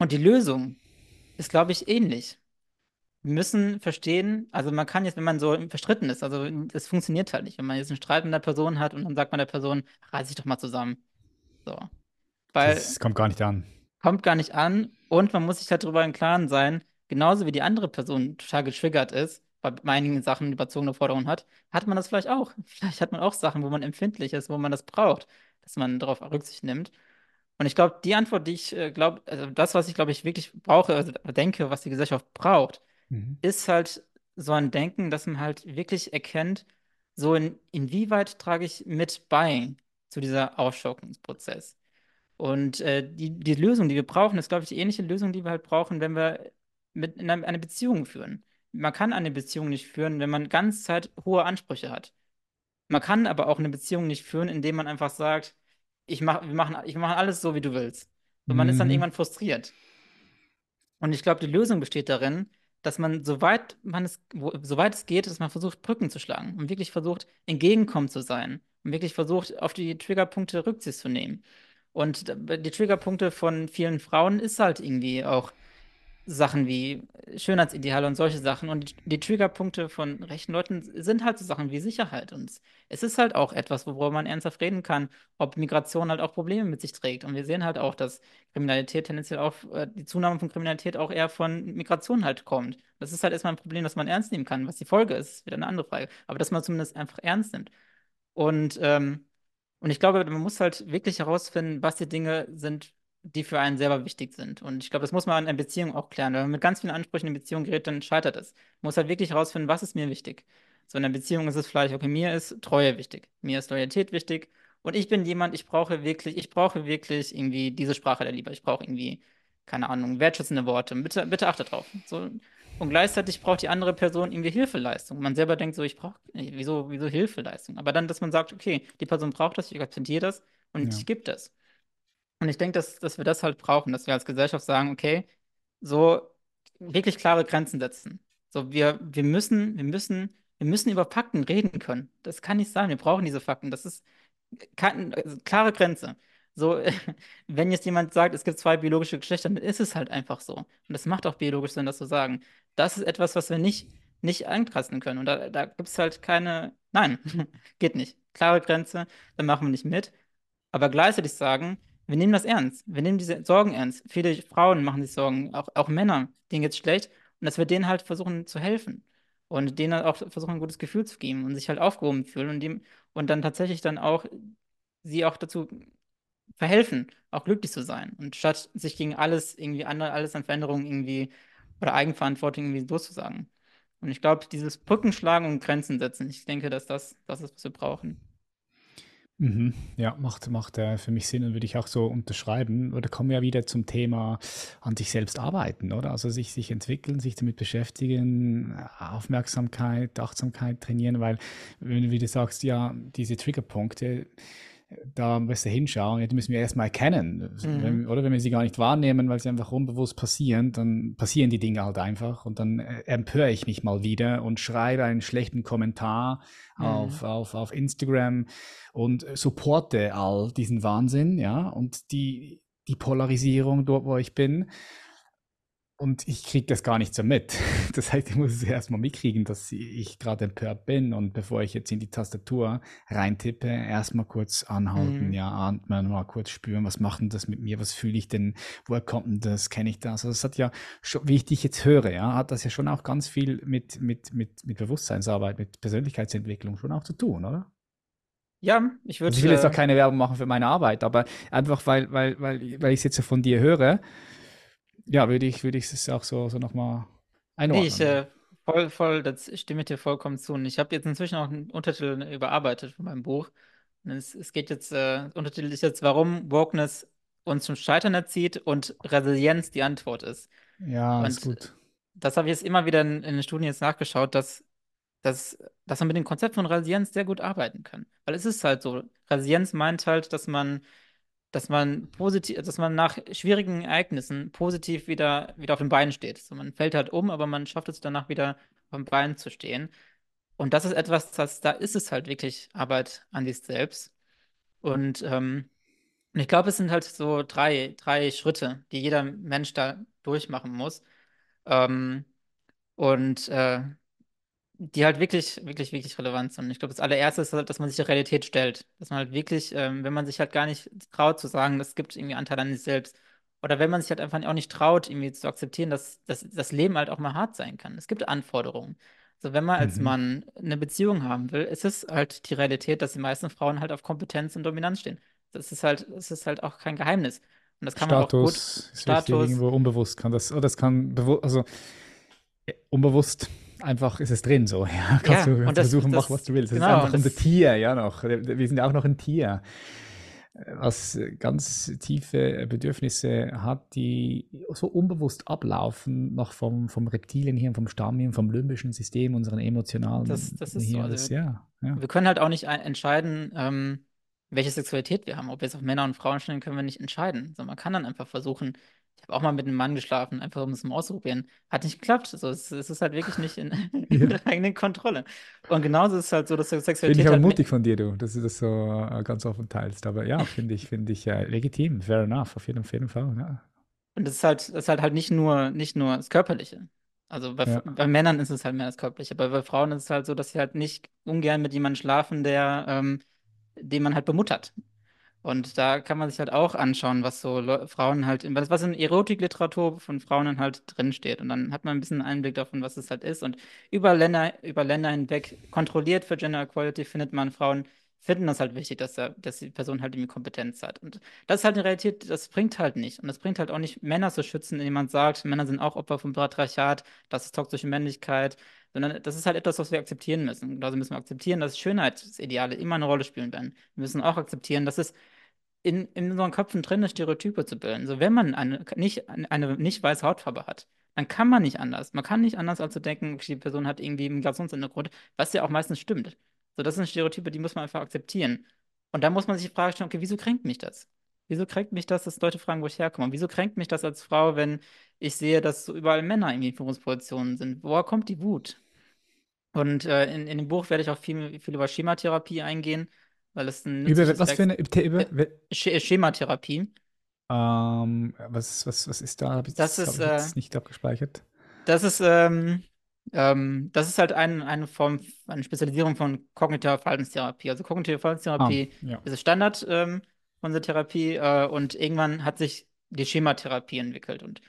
Und die Lösung ist, glaube ich, ähnlich. Wir müssen verstehen, also man kann jetzt, wenn man so verstritten ist, also das funktioniert halt nicht, wenn man jetzt einen Streit mit einer Person hat und dann sagt man der Person, reiß dich doch mal zusammen. So. Weil Das kommt gar nicht an. kommt gar nicht an und man muss sich halt darüber im Klaren sein, genauso wie die andere Person total getriggert ist, bei einigen Sachen überzogene Forderungen hat, hat man das vielleicht auch. Vielleicht hat man auch Sachen, wo man empfindlich ist, wo man das braucht, dass man darauf Rücksicht nimmt. Und ich glaube, die Antwort, die ich äh, glaube, also das, was ich glaube ich wirklich brauche, also denke, was die Gesellschaft braucht, Mhm. ist halt so ein Denken, dass man halt wirklich erkennt, so in, inwieweit trage ich mit bei zu dieser Aufschaukelungsprozess. Und äh, die, die Lösung, die wir brauchen, ist, glaube ich, die ähnliche Lösung, die wir halt brauchen, wenn wir mit in eine, eine Beziehung führen. Man kann eine Beziehung nicht führen, wenn man ganz Zeit hohe Ansprüche hat. Man kann aber auch eine Beziehung nicht führen, indem man einfach sagt, ich mach, wir machen, ich mache alles so, wie du willst. Und man ist dann Mhm. irgendwann frustriert. Und ich glaube, die Lösung besteht darin, dass man, soweit man es, wo, soweit es geht, dass man versucht, Brücken zu schlagen und wirklich versucht, entgegenkommend zu sein und wirklich versucht, auf die Triggerpunkte Rücksicht zu nehmen. Und die Triggerpunkte von vielen Frauen ist halt irgendwie auch Sachen wie Schönheitsideale und solche Sachen. Und die, Triggerpunkte von rechten Leuten sind halt so Sachen wie Sicherheit. Und es ist halt auch etwas, worüber man ernsthaft reden kann, ob Migration halt auch Probleme mit sich trägt. Und wir sehen halt auch, dass Kriminalität tendenziell auch, äh, die Zunahme von Kriminalität auch eher von Migration halt kommt. Das ist halt erstmal ein Problem, das man ernst nehmen kann. Was die Folge ist, ist wieder eine andere Frage. Aber dass man zumindest einfach ernst nimmt. Und, ähm, und ich glaube, man muss halt wirklich herausfinden, was die Dinge sind, die für einen selber wichtig sind. Und ich glaube, das muss man in einer Beziehung auch klären. Wenn man mit ganz vielen Ansprüchen in Beziehung gerät, dann scheitert es. Man muss halt wirklich herausfinden, was ist mir wichtig. So in einer Beziehung ist es vielleicht, okay, mir ist Treue wichtig, mir ist Loyalität wichtig. Und ich bin jemand, ich brauche wirklich, ich brauche wirklich irgendwie diese Sprache der Liebe. Ich brauche irgendwie, keine Ahnung, wertschätzende Worte. Bitte, bitte achte drauf. So, und gleichzeitig braucht die andere Person irgendwie Hilfeleistung. Man selber denkt so, ich brauche, wieso, wieso Hilfeleistung? Aber dann, dass man sagt, okay, die Person braucht das, ich akzeptiere das und Ja. ich gebe das. Und ich denke, dass, dass wir das halt brauchen, dass wir als Gesellschaft sagen, okay, so wirklich klare Grenzen setzen. So, wir, wir müssen, wir müssen, wir müssen über Fakten reden können. Das kann nicht sein. Wir brauchen diese Fakten. Das ist kein, also klare Grenze. So, wenn jetzt jemand sagt, es gibt zwei biologische Geschlechter, dann ist es halt einfach so. Und das macht auch biologisch Sinn, das zu sagen. Das ist etwas, was wir nicht, nicht ankratzen können. Und da, da gibt es halt keine, nein, geht nicht. Klare Grenze, dann machen wir nicht mit. Aber gleichzeitig sagen, wir nehmen das ernst. Wir nehmen diese Sorgen ernst. Viele Frauen machen sich Sorgen, auch, auch Männer, denen geht's schlecht. Und dass wir denen halt versuchen zu helfen. Und denen halt auch versuchen, ein gutes Gefühl zu geben und sich halt aufgehoben fühlen und, dem, und dann tatsächlich dann auch sie auch dazu verhelfen, auch glücklich zu sein. Und statt sich gegen alles irgendwie andere, alles an Veränderungen irgendwie oder Eigenverantwortung irgendwie durchzusagen. Und ich glaube, dieses Brückenschlagen und Grenzen setzen, ich denke, dass das das ist, was wir brauchen. Mhm. Ja, macht, macht äh, für mich Sinn und würde ich auch so unterschreiben. Oder kommen wir ja wieder zum Thema an sich selbst arbeiten, oder? Also sich, sich entwickeln, sich damit beschäftigen, Aufmerksamkeit, Achtsamkeit trainieren, weil, wenn du wieder sagst, ja, diese Triggerpunkte, da müssen wir hinschauen, ja, die müssen wir erstmal erkennen. Mhm. Wenn, oder wenn wir sie gar nicht wahrnehmen, weil sie einfach unbewusst passieren, dann passieren die Dinge halt einfach und dann äh, empöre ich mich mal wieder und schreibe einen schlechten Kommentar auf, Mhm. auf, auf Instagram und supporte all diesen Wahnsinn, ja, und die, die Polarisierung dort, wo ich bin. Und ich kriege das gar nicht so mit. Das heißt, ich muss es erstmal mitkriegen, dass ich gerade empört bin. Und bevor ich jetzt in die Tastatur reintippe, erstmal kurz anhalten, Mhm. ja, atmen, mal kurz spüren, was macht denn das mit mir, was fühle ich denn, woher kommt denn das, kenne ich das? Also das hat ja, schon, wie ich dich jetzt höre, ja, hat das ja schon auch ganz viel mit, mit, mit, mit Bewusstseinsarbeit, mit Persönlichkeitsentwicklung schon auch zu tun, oder? Ja, ich Also ich will jetzt auch würde, keine Werbung machen für meine Arbeit, aber einfach weil, weil, weil, weil ich es jetzt so von dir höre, ja, würde ich, würde ich es auch so, so nochmal äh, nee, ich einordnen. äh, voll, voll, das stimme ich dir vollkommen zu. Und ich habe jetzt inzwischen auch einen Untertitel überarbeitet von meinem Buch. Und es, es geht jetzt, äh, Untertitel ist jetzt, warum Wokeness uns zum Scheitern erzieht und Resilienz die Antwort ist. Ja, ist Und gut. das habe ich jetzt immer wieder in, in den Studien jetzt nachgeschaut, dass, dass, dass man mit dem Konzept von Resilienz sehr gut arbeiten kann. Weil es ist halt so, Resilienz meint halt, dass man, dass man positiv, dass man nach schwierigen Ereignissen positiv wieder, wieder auf den Beinen steht. So, man fällt halt um, aber man schafft es danach wieder auf den Beinen zu stehen. Und das ist etwas, das, da ist es halt wirklich Arbeit an sich selbst. Und ähm, ich glaube, es sind halt so drei, drei Schritte, die jeder Mensch da durchmachen muss. Ähm, und äh, die halt wirklich, wirklich, wirklich relevant sind. Ich glaube, das allererste ist halt, dass man sich der Realität stellt. Dass man halt wirklich, ähm, wenn man sich halt gar nicht traut zu sagen, es gibt irgendwie Anteil an sich selbst. Oder wenn man sich halt einfach auch nicht traut, irgendwie zu akzeptieren, dass, dass das Leben halt auch mal hart sein kann. Es gibt Anforderungen. Also wenn man als Mhm. Mann eine Beziehung haben will, ist es halt die Realität, dass die meisten Frauen halt auf Kompetenz und Dominanz stehen. Das ist halt, das ist halt auch kein Geheimnis. Und das kann man auch gut, Status ist Status, irgendwo unbewusst kann das, oder das kann bewusst, also ja, unbewusst einfach ist es drin so. Ja, kannst ja, du, kannst das, versuchen, mach was das, du willst. Das ist genau, einfach und unser das Tier, ja noch. Wir sind ja auch noch ein Tier, was ganz tiefe Bedürfnisse hat, die so unbewusst ablaufen, noch vom, vom Reptilienhirn, vom Stammhirn, vom limbischen System, unseren Das, emotionalen das ist so. Hirn. Also Das, ja, ja. wir können halt auch nicht entscheiden, ähm, welche Sexualität wir haben. Ob wir jetzt auf Männer und Frauen stehen, können wir nicht entscheiden. So, man kann dann einfach versuchen. Ich habe auch mal mit einem Mann geschlafen, einfach um es mal auszuprobieren. Hat nicht geklappt. So, es, es ist halt wirklich nicht in, in der eigenen Kontrolle. Und genauso ist es halt so, dass Finde ich Sexualität aber halt. mutig von dir, du, dass du das so äh, ganz offen teilst. Aber ja, finde ich, finde ich äh, legitim, fair enough, auf jeden, auf jeden Fall. Ja. Und das ist halt, das ist halt, halt nicht nur, nicht nur das Körperliche. Also bei, Ja. bei Männern ist es halt mehr das Körperliche. Aber bei Frauen ist es halt so, dass sie halt nicht ungern mit jemandem schlafen, der, ähm, den man halt bemuttert. Und da kann man sich halt auch anschauen, was so Frauen halt, was was in Erotikliteratur von Frauen halt drinsteht. Und dann hat man ein bisschen Einblick davon, was es halt ist. Und über Länder, über Länder hinweg kontrolliert für Gender Equality findet man Frauen, finden das halt wichtig, dass, er, dass die Person halt irgendwie Kompetenz hat. Und das ist halt eine Realität, das bringt halt nicht. Und das bringt halt auch nicht, Männer zu schützen, indem man sagt, Männer sind auch Opfer vom Patriarchat, das ist toxische Männlichkeit. Sondern das ist halt etwas, was wir akzeptieren müssen. Also müssen wir akzeptieren, dass Schönheitsideale immer eine Rolle spielen werden. Wir müssen auch akzeptieren, dass es in, in unseren Köpfen drin ist, Stereotype zu bilden. So, wenn man eine nicht, eine nicht weiße Hautfarbe hat, dann kann man nicht anders. Man kann nicht anders, als zu denken, die Person hat irgendwie einen Migrationshintergrund, was ja auch meistens stimmt. So, das sind Stereotype, die muss man einfach akzeptieren. Und dann muss man sich die Frage stellen, okay, wieso kränkt mich das? Wieso kränkt mich das, dass Leute fragen, wo ich herkomme? Und wieso kränkt mich das als Frau, wenn ich sehe, dass so überall Männer irgendwie in Führungspositionen sind? Woher kommt die Wut? Und äh, in, in dem Buch werde ich auch viel, viel über Schematherapie eingehen, weil es ein Über was für eine, über, äh, Schematherapie. ähm, was, was, was ist da? Hab ich, Das das ist, äh, nicht abgespeichert. das ist, ähm, ähm, das ist halt ein, eine Form, eine Spezialisierung von kognitiver Verhaltenstherapie. Also kognitive Ah, Verhaltenstherapie ja. ist das Standard, ähm, von der Therapie, äh, und irgendwann hat sich die Schematherapie entwickelt und,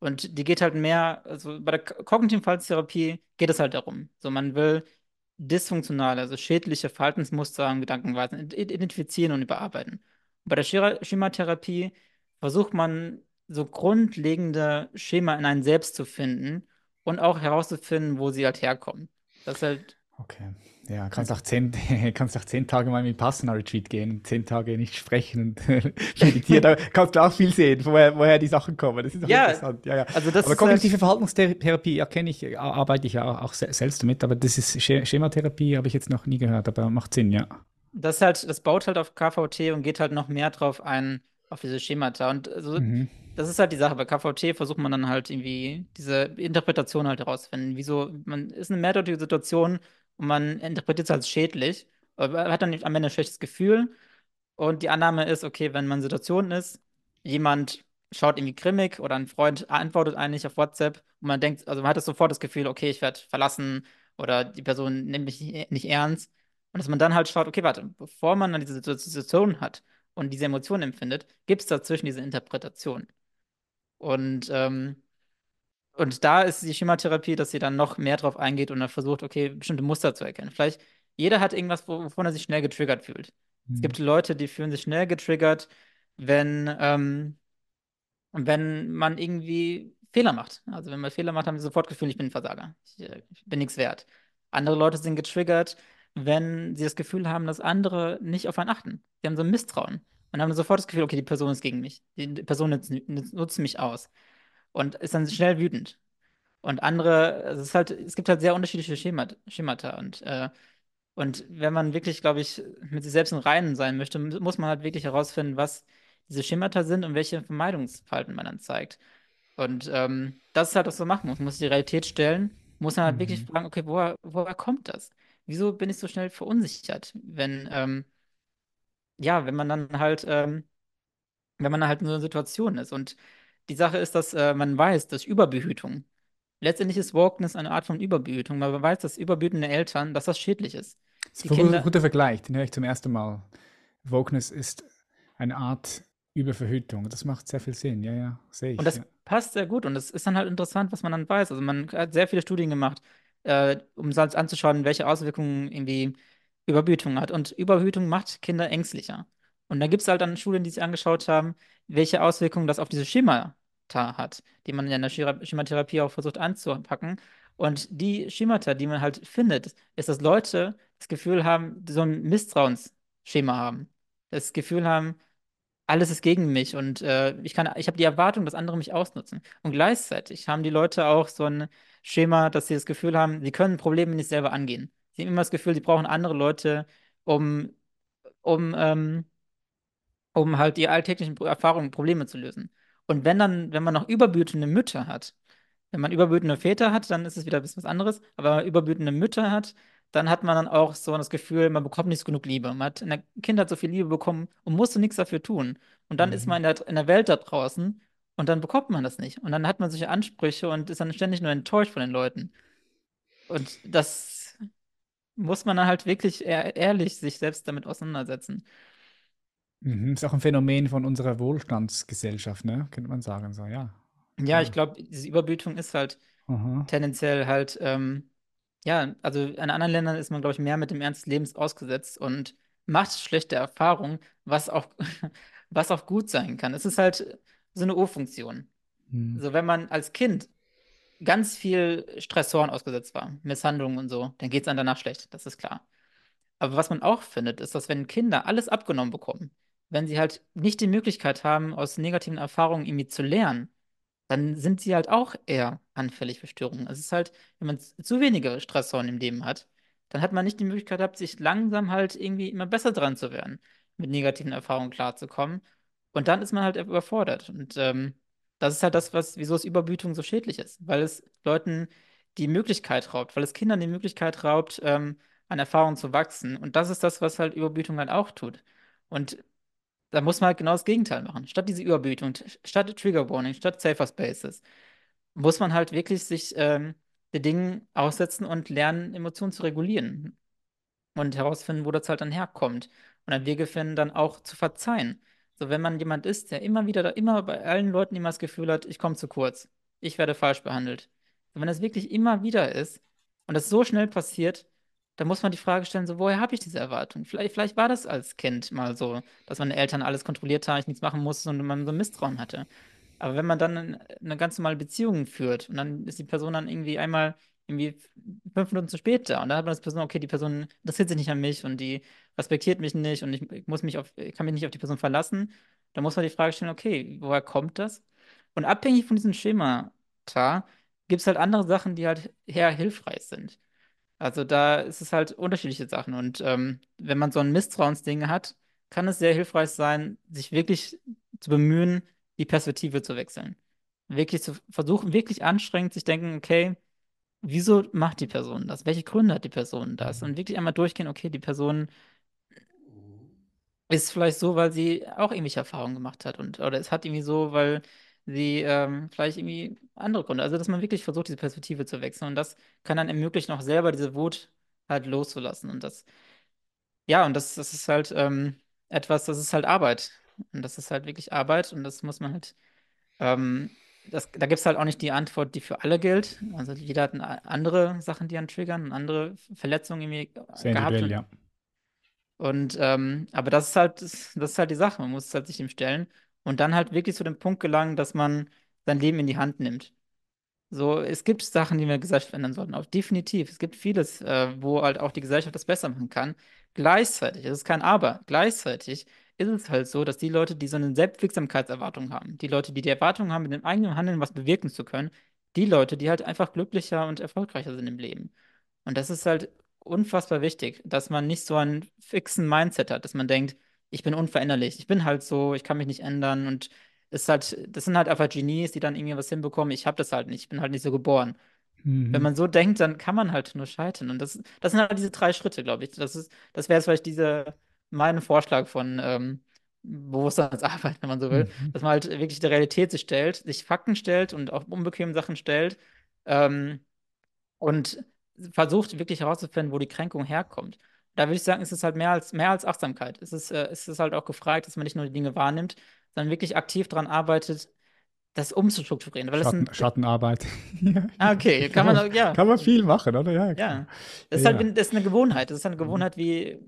und die geht halt mehr, also bei der ko- kognitiven Verhaltenstherapie geht es halt darum. So, man will dysfunktionale, also schädliche Verhaltensmuster und Gedankenweisen id- identifizieren und überarbeiten. Bei der Schematherapie versucht man so grundlegende Schema in einem selbst zu finden und auch herauszufinden, wo sie halt herkommen. Das ist halt, Okay. Ja, kannst also, auch zehn, kannst auch zehn Tage mal mit Passana Retreat gehen und zehn Tage nicht sprechen und meditieren. Da kannst du auch viel sehen, woher, woher die Sachen kommen. Das ist auch ja, interessant. Ja, ja. also das Aber halt, kognitive Verhaltenstherapie ja, kenne ich, ar- arbeite ich ja auch, auch se- selbst damit, aber das ist Sch- Schematherapie, habe ich jetzt noch nie gehört, aber macht Sinn, ja. das halt, das baut halt auf KVT und geht halt noch mehr drauf ein, auf diese Schemata. Und also, Mhm. Das ist halt die Sache. Bei KVT versucht man dann halt irgendwie diese Interpretation halt herauszufinden. Wieso, man ist eine mehrdeutige Situation und man interpretiert es als schädlich, aber hat dann am Ende ein schlechtes Gefühl. Und die Annahme ist, okay, wenn man in Situationen ist, jemand schaut irgendwie grimmig oder ein Freund antwortet eigentlich auf WhatsApp und man denkt, also man hat das sofort das Gefühl, okay, ich werde verlassen oder die Person nimmt mich nicht nicht ernst. Und dass man dann halt schaut, okay, warte, bevor man dann diese Situation hat und diese Emotionen empfindet, gibt es dazwischen diese Interpretation. Und, ähm, und da ist die Schematherapie, dass sie dann noch mehr drauf eingeht und dann versucht, okay, bestimmte Muster zu erkennen. Vielleicht jeder hat irgendwas, wo- wovon er sich schnell getriggert fühlt. Es Mhm. gibt Leute, die fühlen sich schnell getriggert, wenn, ähm, wenn man irgendwie Fehler macht. Also wenn man Fehler macht, haben sie sofort Gefühl, ich bin ein Versager. Ich, äh, ich bin nichts wert. Andere Leute sind getriggert, wenn sie das Gefühl haben, dass andere nicht auf einen achten. Sie haben so ein Misstrauen und haben sofort das Gefühl, okay, die Person ist gegen mich. Die Person nutzt, nutzt mich aus und ist dann schnell wütend. Und andere, also es ist halt, es gibt halt sehr unterschiedliche Schemat, Schemata und äh, und wenn man wirklich, glaube ich, mit sich selbst im Reinen sein möchte, mu- muss man halt wirklich herausfinden, was diese Schemata sind und welche Vermeidungsverhalten man dann zeigt. Und ähm, das ist halt, was man machen muss. Man muss die Realität stellen, muss man halt wirklich Mhm. fragen, okay, woher, woher kommt das? Wieso bin ich so schnell verunsichert? Wenn, ähm, ja, wenn man dann halt ähm, wenn man halt in so einer Situation ist. Und die Sache ist, dass äh, man weiß, dass Überbehütung, letztendlich ist Wokeness eine Art von Überbehütung, weil man weiß, dass überbehütende Eltern, dass das schädlich ist. Das Die ist ein Kinder, guter Vergleich, den höre ich zum ersten Mal. Wokeness ist eine Art Überverhütung. Das macht sehr viel Sinn. Ja, ja, sehe Und ich. das Ja. passt sehr gut und es ist dann halt interessant, was man dann weiß. Also man hat sehr viele Studien gemacht, äh, um sich halt anzuschauen, welche Auswirkungen irgendwie Überbehütung hat. Und Überbehütung macht Kinder ängstlicher. Und da gibt es halt dann Studien, die sich angeschaut haben, welche Auswirkungen das auf diese Schemata hat, die man in der Schema- Schematherapie auch versucht anzupacken. Und die Schemata, die man halt findet, ist, dass Leute das Gefühl haben, so ein Misstrauensschema haben. Das Gefühl haben, alles ist gegen mich und äh, ich ich habe die Erwartung, dass andere mich ausnutzen. Und gleichzeitig haben die Leute auch so ein Schema, dass sie das Gefühl haben, sie können Probleme nicht selber angehen. Sie haben immer das Gefühl, sie brauchen andere Leute, um, um, ähm, um halt die alltäglichen Erfahrungen, Probleme zu lösen. Und wenn dann, wenn man noch überbütende Mütter hat, wenn man überbütende Väter hat, dann ist es wieder ein bisschen was anderes. Aber wenn man überbütende Mütter hat, dann hat man dann auch so das Gefühl, man bekommt nicht genug Liebe. Man hat in der Kindheit so viel Liebe bekommen und musste nichts dafür tun. Und dann ist man Mhm. in der, in der Welt da draußen und dann bekommt man das nicht. Und dann hat man solche Ansprüche und ist dann ständig nur enttäuscht von den Leuten. Und das muss man dann halt wirklich ehr ehrlich sich selbst damit auseinandersetzen. Mhm. Ist auch ein Phänomen von unserer Wohlstandsgesellschaft, ne? Könnte man sagen. So, ja, Ja, ich klar. glaube, diese Überbietung ist halt Aha. tendenziell halt, ähm, ja, also in anderen Ländern ist man, glaube ich, mehr mit dem Ernst des Lebens ausgesetzt und macht schlechte Erfahrungen, was auch, was auch gut sein kann. Es ist halt so eine O-Funktion. Mhm. So, wenn man als Kind ganz viel Stressoren ausgesetzt war, Misshandlungen und so, dann geht es einem danach schlecht, das ist klar. Aber was man auch findet, ist, dass wenn Kinder alles abgenommen bekommen, wenn sie halt nicht die Möglichkeit haben, aus negativen Erfahrungen irgendwie zu lernen, dann sind sie halt auch eher anfällig für Störungen. Es ist halt, wenn man zu wenige Stressoren im Leben hat, dann hat man nicht die Möglichkeit gehabt, sich langsam halt irgendwie immer besser dran zu werden, mit negativen Erfahrungen klarzukommen. Und dann ist man halt überfordert. Und ähm, das ist halt das, was, wieso es Überbütung so schädlich ist, weil es Leuten die Möglichkeit raubt, weil es Kindern die Möglichkeit raubt, ähm, an Erfahrungen zu wachsen. Und das ist das, was halt Überbütung halt auch tut. Und da muss man halt genau das Gegenteil machen. Statt diese Überbietung, t- statt Trigger Warning, statt Safer Spaces, muss man halt wirklich sich ähm, den Dingen aussetzen und lernen, Emotionen zu regulieren und herausfinden, wo das halt dann herkommt. Und dann Wege finden, dann auch zu verzeihen. So, wenn man jemand ist, der immer wieder, da immer bei allen Leuten immer das Gefühl hat, ich komme zu kurz, ich werde falsch behandelt. Und wenn das wirklich immer wieder ist und das so schnell passiert, dann muss man die Frage stellen, so, woher habe ich diese Erwartung? Vielleicht, vielleicht war das als Kind mal so, dass meine Eltern alles kontrolliert haben, ich nichts machen musste und man so ein Misstrauen hatte. Aber wenn man dann eine ganz normale Beziehung führt und dann ist die Person dann irgendwie einmal irgendwie fünf Minuten zu spät da und dann hat man das Person, okay, die Person interessiert sich nicht an mich und die respektiert mich nicht und ich, muss mich auf, kann mich nicht auf die Person verlassen, dann muss man die Frage stellen, okay, woher kommt das? Und abhängig von diesem Schemata gibt es halt andere Sachen, die halt eher hilfreich sind. Also da ist es halt unterschiedliche Sachen. Und ähm, wenn man so ein Misstrauensding hat, kann es sehr hilfreich sein, sich wirklich zu bemühen, die Perspektive zu wechseln. Wirklich zu versuchen, wirklich anstrengend sich denken, okay, wieso macht die Person das? Welche Gründe hat die Person das? Und wirklich einmal durchgehen, okay, die Person ist vielleicht so, weil sie auch irgendwelche Erfahrungen gemacht hat und oder es hat irgendwie so, weil sie ähm, vielleicht irgendwie andere Gründe. Also, dass man wirklich versucht, diese Perspektive zu wechseln und das kann dann ermöglichen, auch selber diese Wut halt loszulassen. Und das, ja, und das, das ist halt ähm, etwas, das ist halt Arbeit. Und das ist halt wirklich Arbeit und das muss man halt, ähm, das, da gibt es halt auch nicht die Antwort, die für alle gilt. Also jeder hat andere Sachen, die einen triggern andere Verletzungen irgendwie Sehr gehabt und ja. und ähm, aber das ist halt, das, ist halt die Sache. Man muss halt sich dem stellen und dann halt wirklich zu dem Punkt gelangen, dass man sein Leben in die Hand nimmt. So, es gibt Sachen, die wir in der Gesellschaft ändern sollten. Auch definitiv. Es gibt vieles, äh, wo halt auch die Gesellschaft das besser machen kann. Gleichzeitig, es ist kein Aber, gleichzeitig ist es halt so, dass die Leute, die so eine Selbstwirksamkeitserwartung haben, die Leute, die die Erwartung haben, mit dem eigenen Handeln was bewirken zu können, die Leute, die halt einfach glücklicher und erfolgreicher sind im Leben. Und das ist halt unfassbar wichtig, dass man nicht so einen fixen Mindset hat, dass man denkt, ich bin unveränderlich, ich bin halt so, ich kann mich nicht ändern und ist halt, das sind halt einfach Genies, die dann irgendwie was hinbekommen. Ich habe das halt nicht, ich bin halt nicht so geboren. Wenn Mhm. man so denkt, dann kann man halt nur scheitern. Und das, das sind halt diese drei Schritte, glaube ich. Das ist, das wäre vielleicht diese, mein Vorschlag von, ähm, bewusster als Arbeit, wenn man so will. Mhm. Dass man halt wirklich der Realität sich stellt, sich Fakten stellt und auch unbequeme Sachen stellt ähm, und versucht wirklich herauszufinden, wo die Kränkung herkommt. Da würde ich sagen, ist es halt mehr als, mehr als Achtsamkeit. Es ist, äh, es ist halt auch gefragt, dass man nicht nur die Dinge wahrnimmt, sondern wirklich aktiv daran arbeitet, das umzustrukturieren. Weil Schatten, sind, Schattenarbeit. ah, okay, kann man, ja, Kann man viel machen, oder? Ja, ja. Das ist Ja. halt, das ist eine Gewohnheit. Das ist eine Mhm. Gewohnheit wie,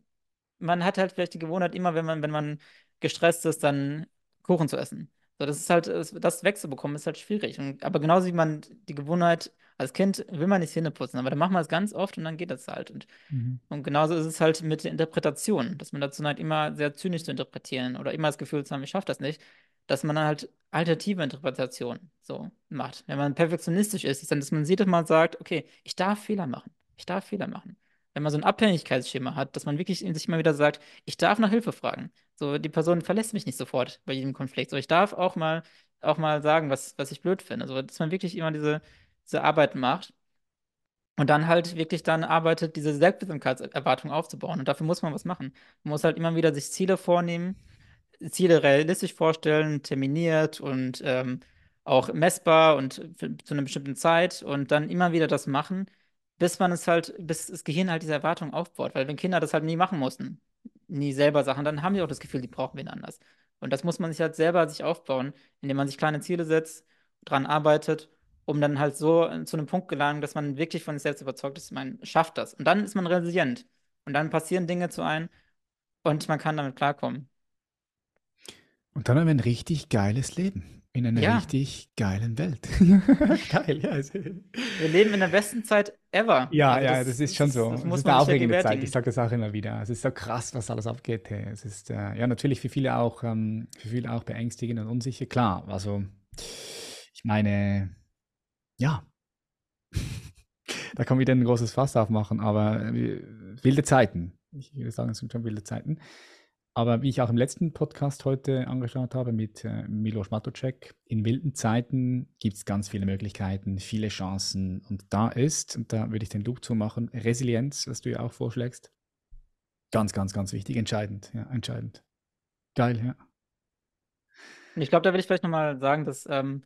man hat halt vielleicht die Gewohnheit, immer wenn man, wenn man gestresst ist, dann Kuchen zu essen. So, das ist halt, das wegzubekommen, ist halt schwierig. Und, aber genauso wie man die Gewohnheit, als Kind will man nicht Zähne putzen, aber dann macht man es ganz oft und dann geht das halt. Und, Mhm. und genauso ist es halt mit der Interpretation, dass man dazu neigt, immer sehr zynisch zu interpretieren oder immer das Gefühl zu haben, ich schaffe das nicht, dass man dann halt alternative Interpretationen so macht. Wenn man perfektionistisch ist, ist dann, dass man sieht, dass man sagt, okay, ich darf Fehler machen. Ich darf Fehler machen. Wenn man so ein Abhängigkeitsschema hat, dass man wirklich sich immer wieder sagt, ich darf nach Hilfe fragen. So, die Person verlässt mich nicht sofort bei jedem Konflikt. So, ich darf auch mal, auch mal sagen, was, was ich blöd finde. So, dass man wirklich immer diese, diese Arbeit macht und dann halt wirklich dann arbeitet, diese Selbstwirksamkeitserwartung aufzubauen. Und dafür muss man was machen. Man muss halt immer wieder sich Ziele vornehmen, Ziele realistisch vorstellen, terminiert und ähm, auch messbar und zu einer bestimmten Zeit und dann immer wieder das machen, bis man es halt, bis das Gehirn halt diese Erwartung aufbaut. Weil wenn Kinder das halt nie machen mussten, nie selber Sachen, dann haben die auch das Gefühl, die brauchen wen anders. Und das muss man sich halt selber sich aufbauen, indem man sich kleine Ziele setzt, dran arbeitet, um dann halt so äh, zu einem Punkt gelangen, dass man wirklich von sich selbst überzeugt ist, man schafft das. Und dann ist man resilient. Und dann passieren Dinge zu einem und man kann damit klarkommen. Und dann haben wir ein richtig geiles Leben in einer Ja. richtig geilen Welt. Geil, ja. Wir leben in der besten Zeit ever. Ja, Also ja, das, ist schon so. Das Es muss ist eine aufregende Zeit. Ich sage das auch immer wieder. Es ist so krass, was alles abgeht. Hey. Es ist äh, ja natürlich für viele auch, ähm, für viele auch beängstigend und unsicher. Klar, also ich meine, ja, da kann man wieder ein großes Fass aufmachen, aber äh, wilde Zeiten. Ich würde sagen, es sind schon wilde Zeiten. Aber wie ich auch im letzten Podcast heute angeschaut habe mit äh, Milos Matocek, in wilden Zeiten gibt es ganz viele Möglichkeiten, viele Chancen. Und da ist, und da würde ich den Loop zumachen, Resilienz, was du ja auch vorschlägst, ganz, ganz, ganz wichtig, entscheidend, ja, entscheidend. Geil, ja. Ich glaube, da will ich vielleicht nochmal sagen, dass, ähm,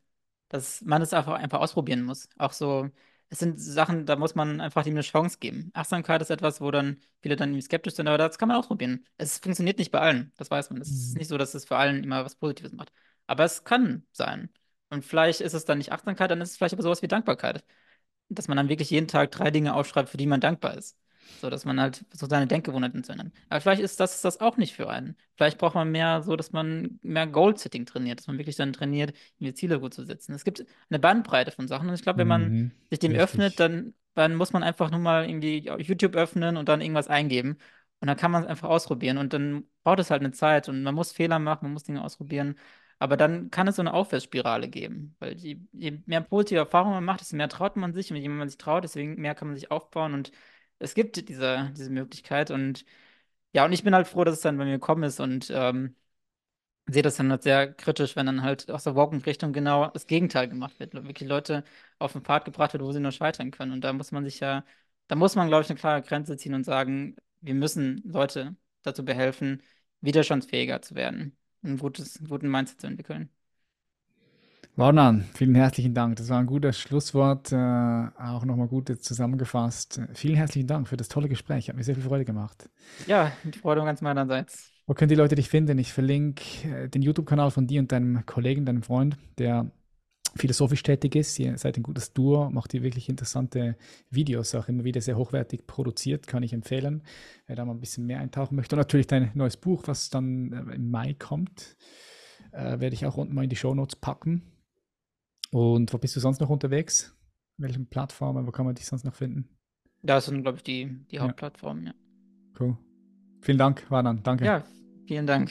dass man es einfach, einfach ausprobieren muss. Auch so, es sind Sachen, da muss man einfach dem eine Chance geben. Achtsamkeit ist etwas, wo dann viele dann skeptisch sind, aber das kann man ausprobieren. Es funktioniert nicht bei allen, das weiß man. Es ist Mhm. nicht so, dass es für allen immer was Positives macht. Aber es kann sein. Und vielleicht ist es dann nicht Achtsamkeit, dann ist es vielleicht aber sowas wie Dankbarkeit. Dass man dann wirklich jeden Tag drei Dinge aufschreibt, für die man dankbar ist. So, dass man halt so seine Denkgewohnheiten zu ändern. Aber vielleicht ist das, das auch nicht für einen. Vielleicht braucht man mehr so, dass man mehr Goal-Setting trainiert, dass man wirklich dann trainiert, die Ziele gut zu setzen. Es gibt eine Bandbreite von Sachen und ich glaube, wenn man Mhm, sich dem richtig. öffnet, dann, dann muss man einfach nur mal irgendwie YouTube öffnen und dann irgendwas eingeben. Und dann kann man es einfach ausprobieren. Und dann braucht es halt eine Zeit und man muss Fehler machen, man muss Dinge ausprobieren. Aber dann kann es so eine Aufwärtsspirale geben. Weil je, je mehr positive Erfahrungen man macht, desto mehr traut man sich. Und je mehr man sich traut, deswegen mehr kann man sich aufbauen. Und es gibt diese, diese Möglichkeit. Und ja, und ich bin halt froh, dass es dann bei mir gekommen ist und ähm, sehe das dann halt sehr kritisch, wenn dann halt aus der Walking-Richtung genau das Gegenteil gemacht wird. Wirklich Leute auf den Pfad gebracht wird, wo sie nur scheitern können. Und da muss man sich ja, da muss man, glaube ich, eine klare Grenze ziehen und sagen, wir müssen Leute dazu behelfen, widerstandsfähiger zu werden, ein gutes, einen guten Mindset zu entwickeln. Warnan, vielen herzlichen Dank. Das war ein gutes Schlusswort, äh, auch nochmal gut zusammengefasst. Vielen herzlichen Dank für das tolle Gespräch. Hat mir sehr viel Freude gemacht. Ja, die Freude ganz meinerseits. Wo können die Leute dich finden? Ich verlinke äh, den YouTube-Kanal von dir und deinem Kollegen, deinem Freund, der philosophisch tätig ist. Ihr seid ein gutes Duo, macht ihr wirklich interessante Videos, auch immer wieder sehr hochwertig produziert, kann ich empfehlen, wer da mal ein bisschen mehr eintauchen möchte. Und natürlich dein neues Buch, was dann äh, im Mai kommt, äh, werde ich auch unten mal in die Shownotes packen. Und wo bist du sonst noch unterwegs? Welchen Plattformen, wo kann man dich sonst noch finden? Das sind, glaube ich, die, die Ja. Hauptplattformen, ja. Cool. Vielen Dank, Warnan. Danke. Ja, vielen Dank.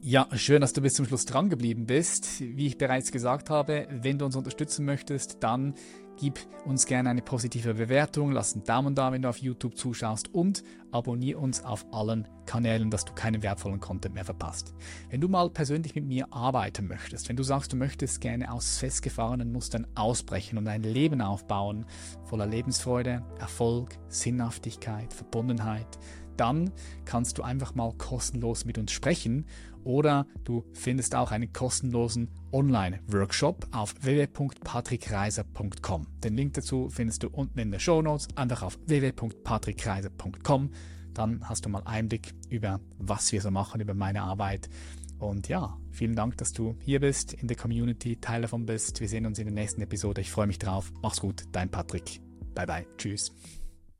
Ja, schön, dass du bis zum Schluss dran geblieben bist. Wie ich bereits gesagt habe, wenn du uns unterstützen möchtest, dann gib uns gerne eine positive Bewertung, lass einen Daumen da, wenn du auf YouTube zuschaust und abonniere uns auf allen Kanälen, dass du keinen wertvollen Content mehr verpasst. Wenn du mal persönlich mit mir arbeiten möchtest, wenn du sagst, du möchtest gerne aus festgefahrenen Mustern ausbrechen und ein Leben aufbauen voller Lebensfreude, Erfolg, Sinnhaftigkeit, Verbundenheit, dann kannst du einfach mal kostenlos mit uns sprechen oder du findest auch einen kostenlosen Online-Workshop auf www.patrickreiser.com. Den Link dazu findest du unten in den Show Notes, einfach auf www.patrickreiser.com. Dann hast du mal Einblick über was wir so machen, über meine Arbeit. Und ja, vielen Dank, dass du hier bist, in der Community, Teil davon bist. Wir sehen uns in der nächsten Episode. Ich freue mich drauf. Mach's gut, dein Patrick. Bye bye. Tschüss.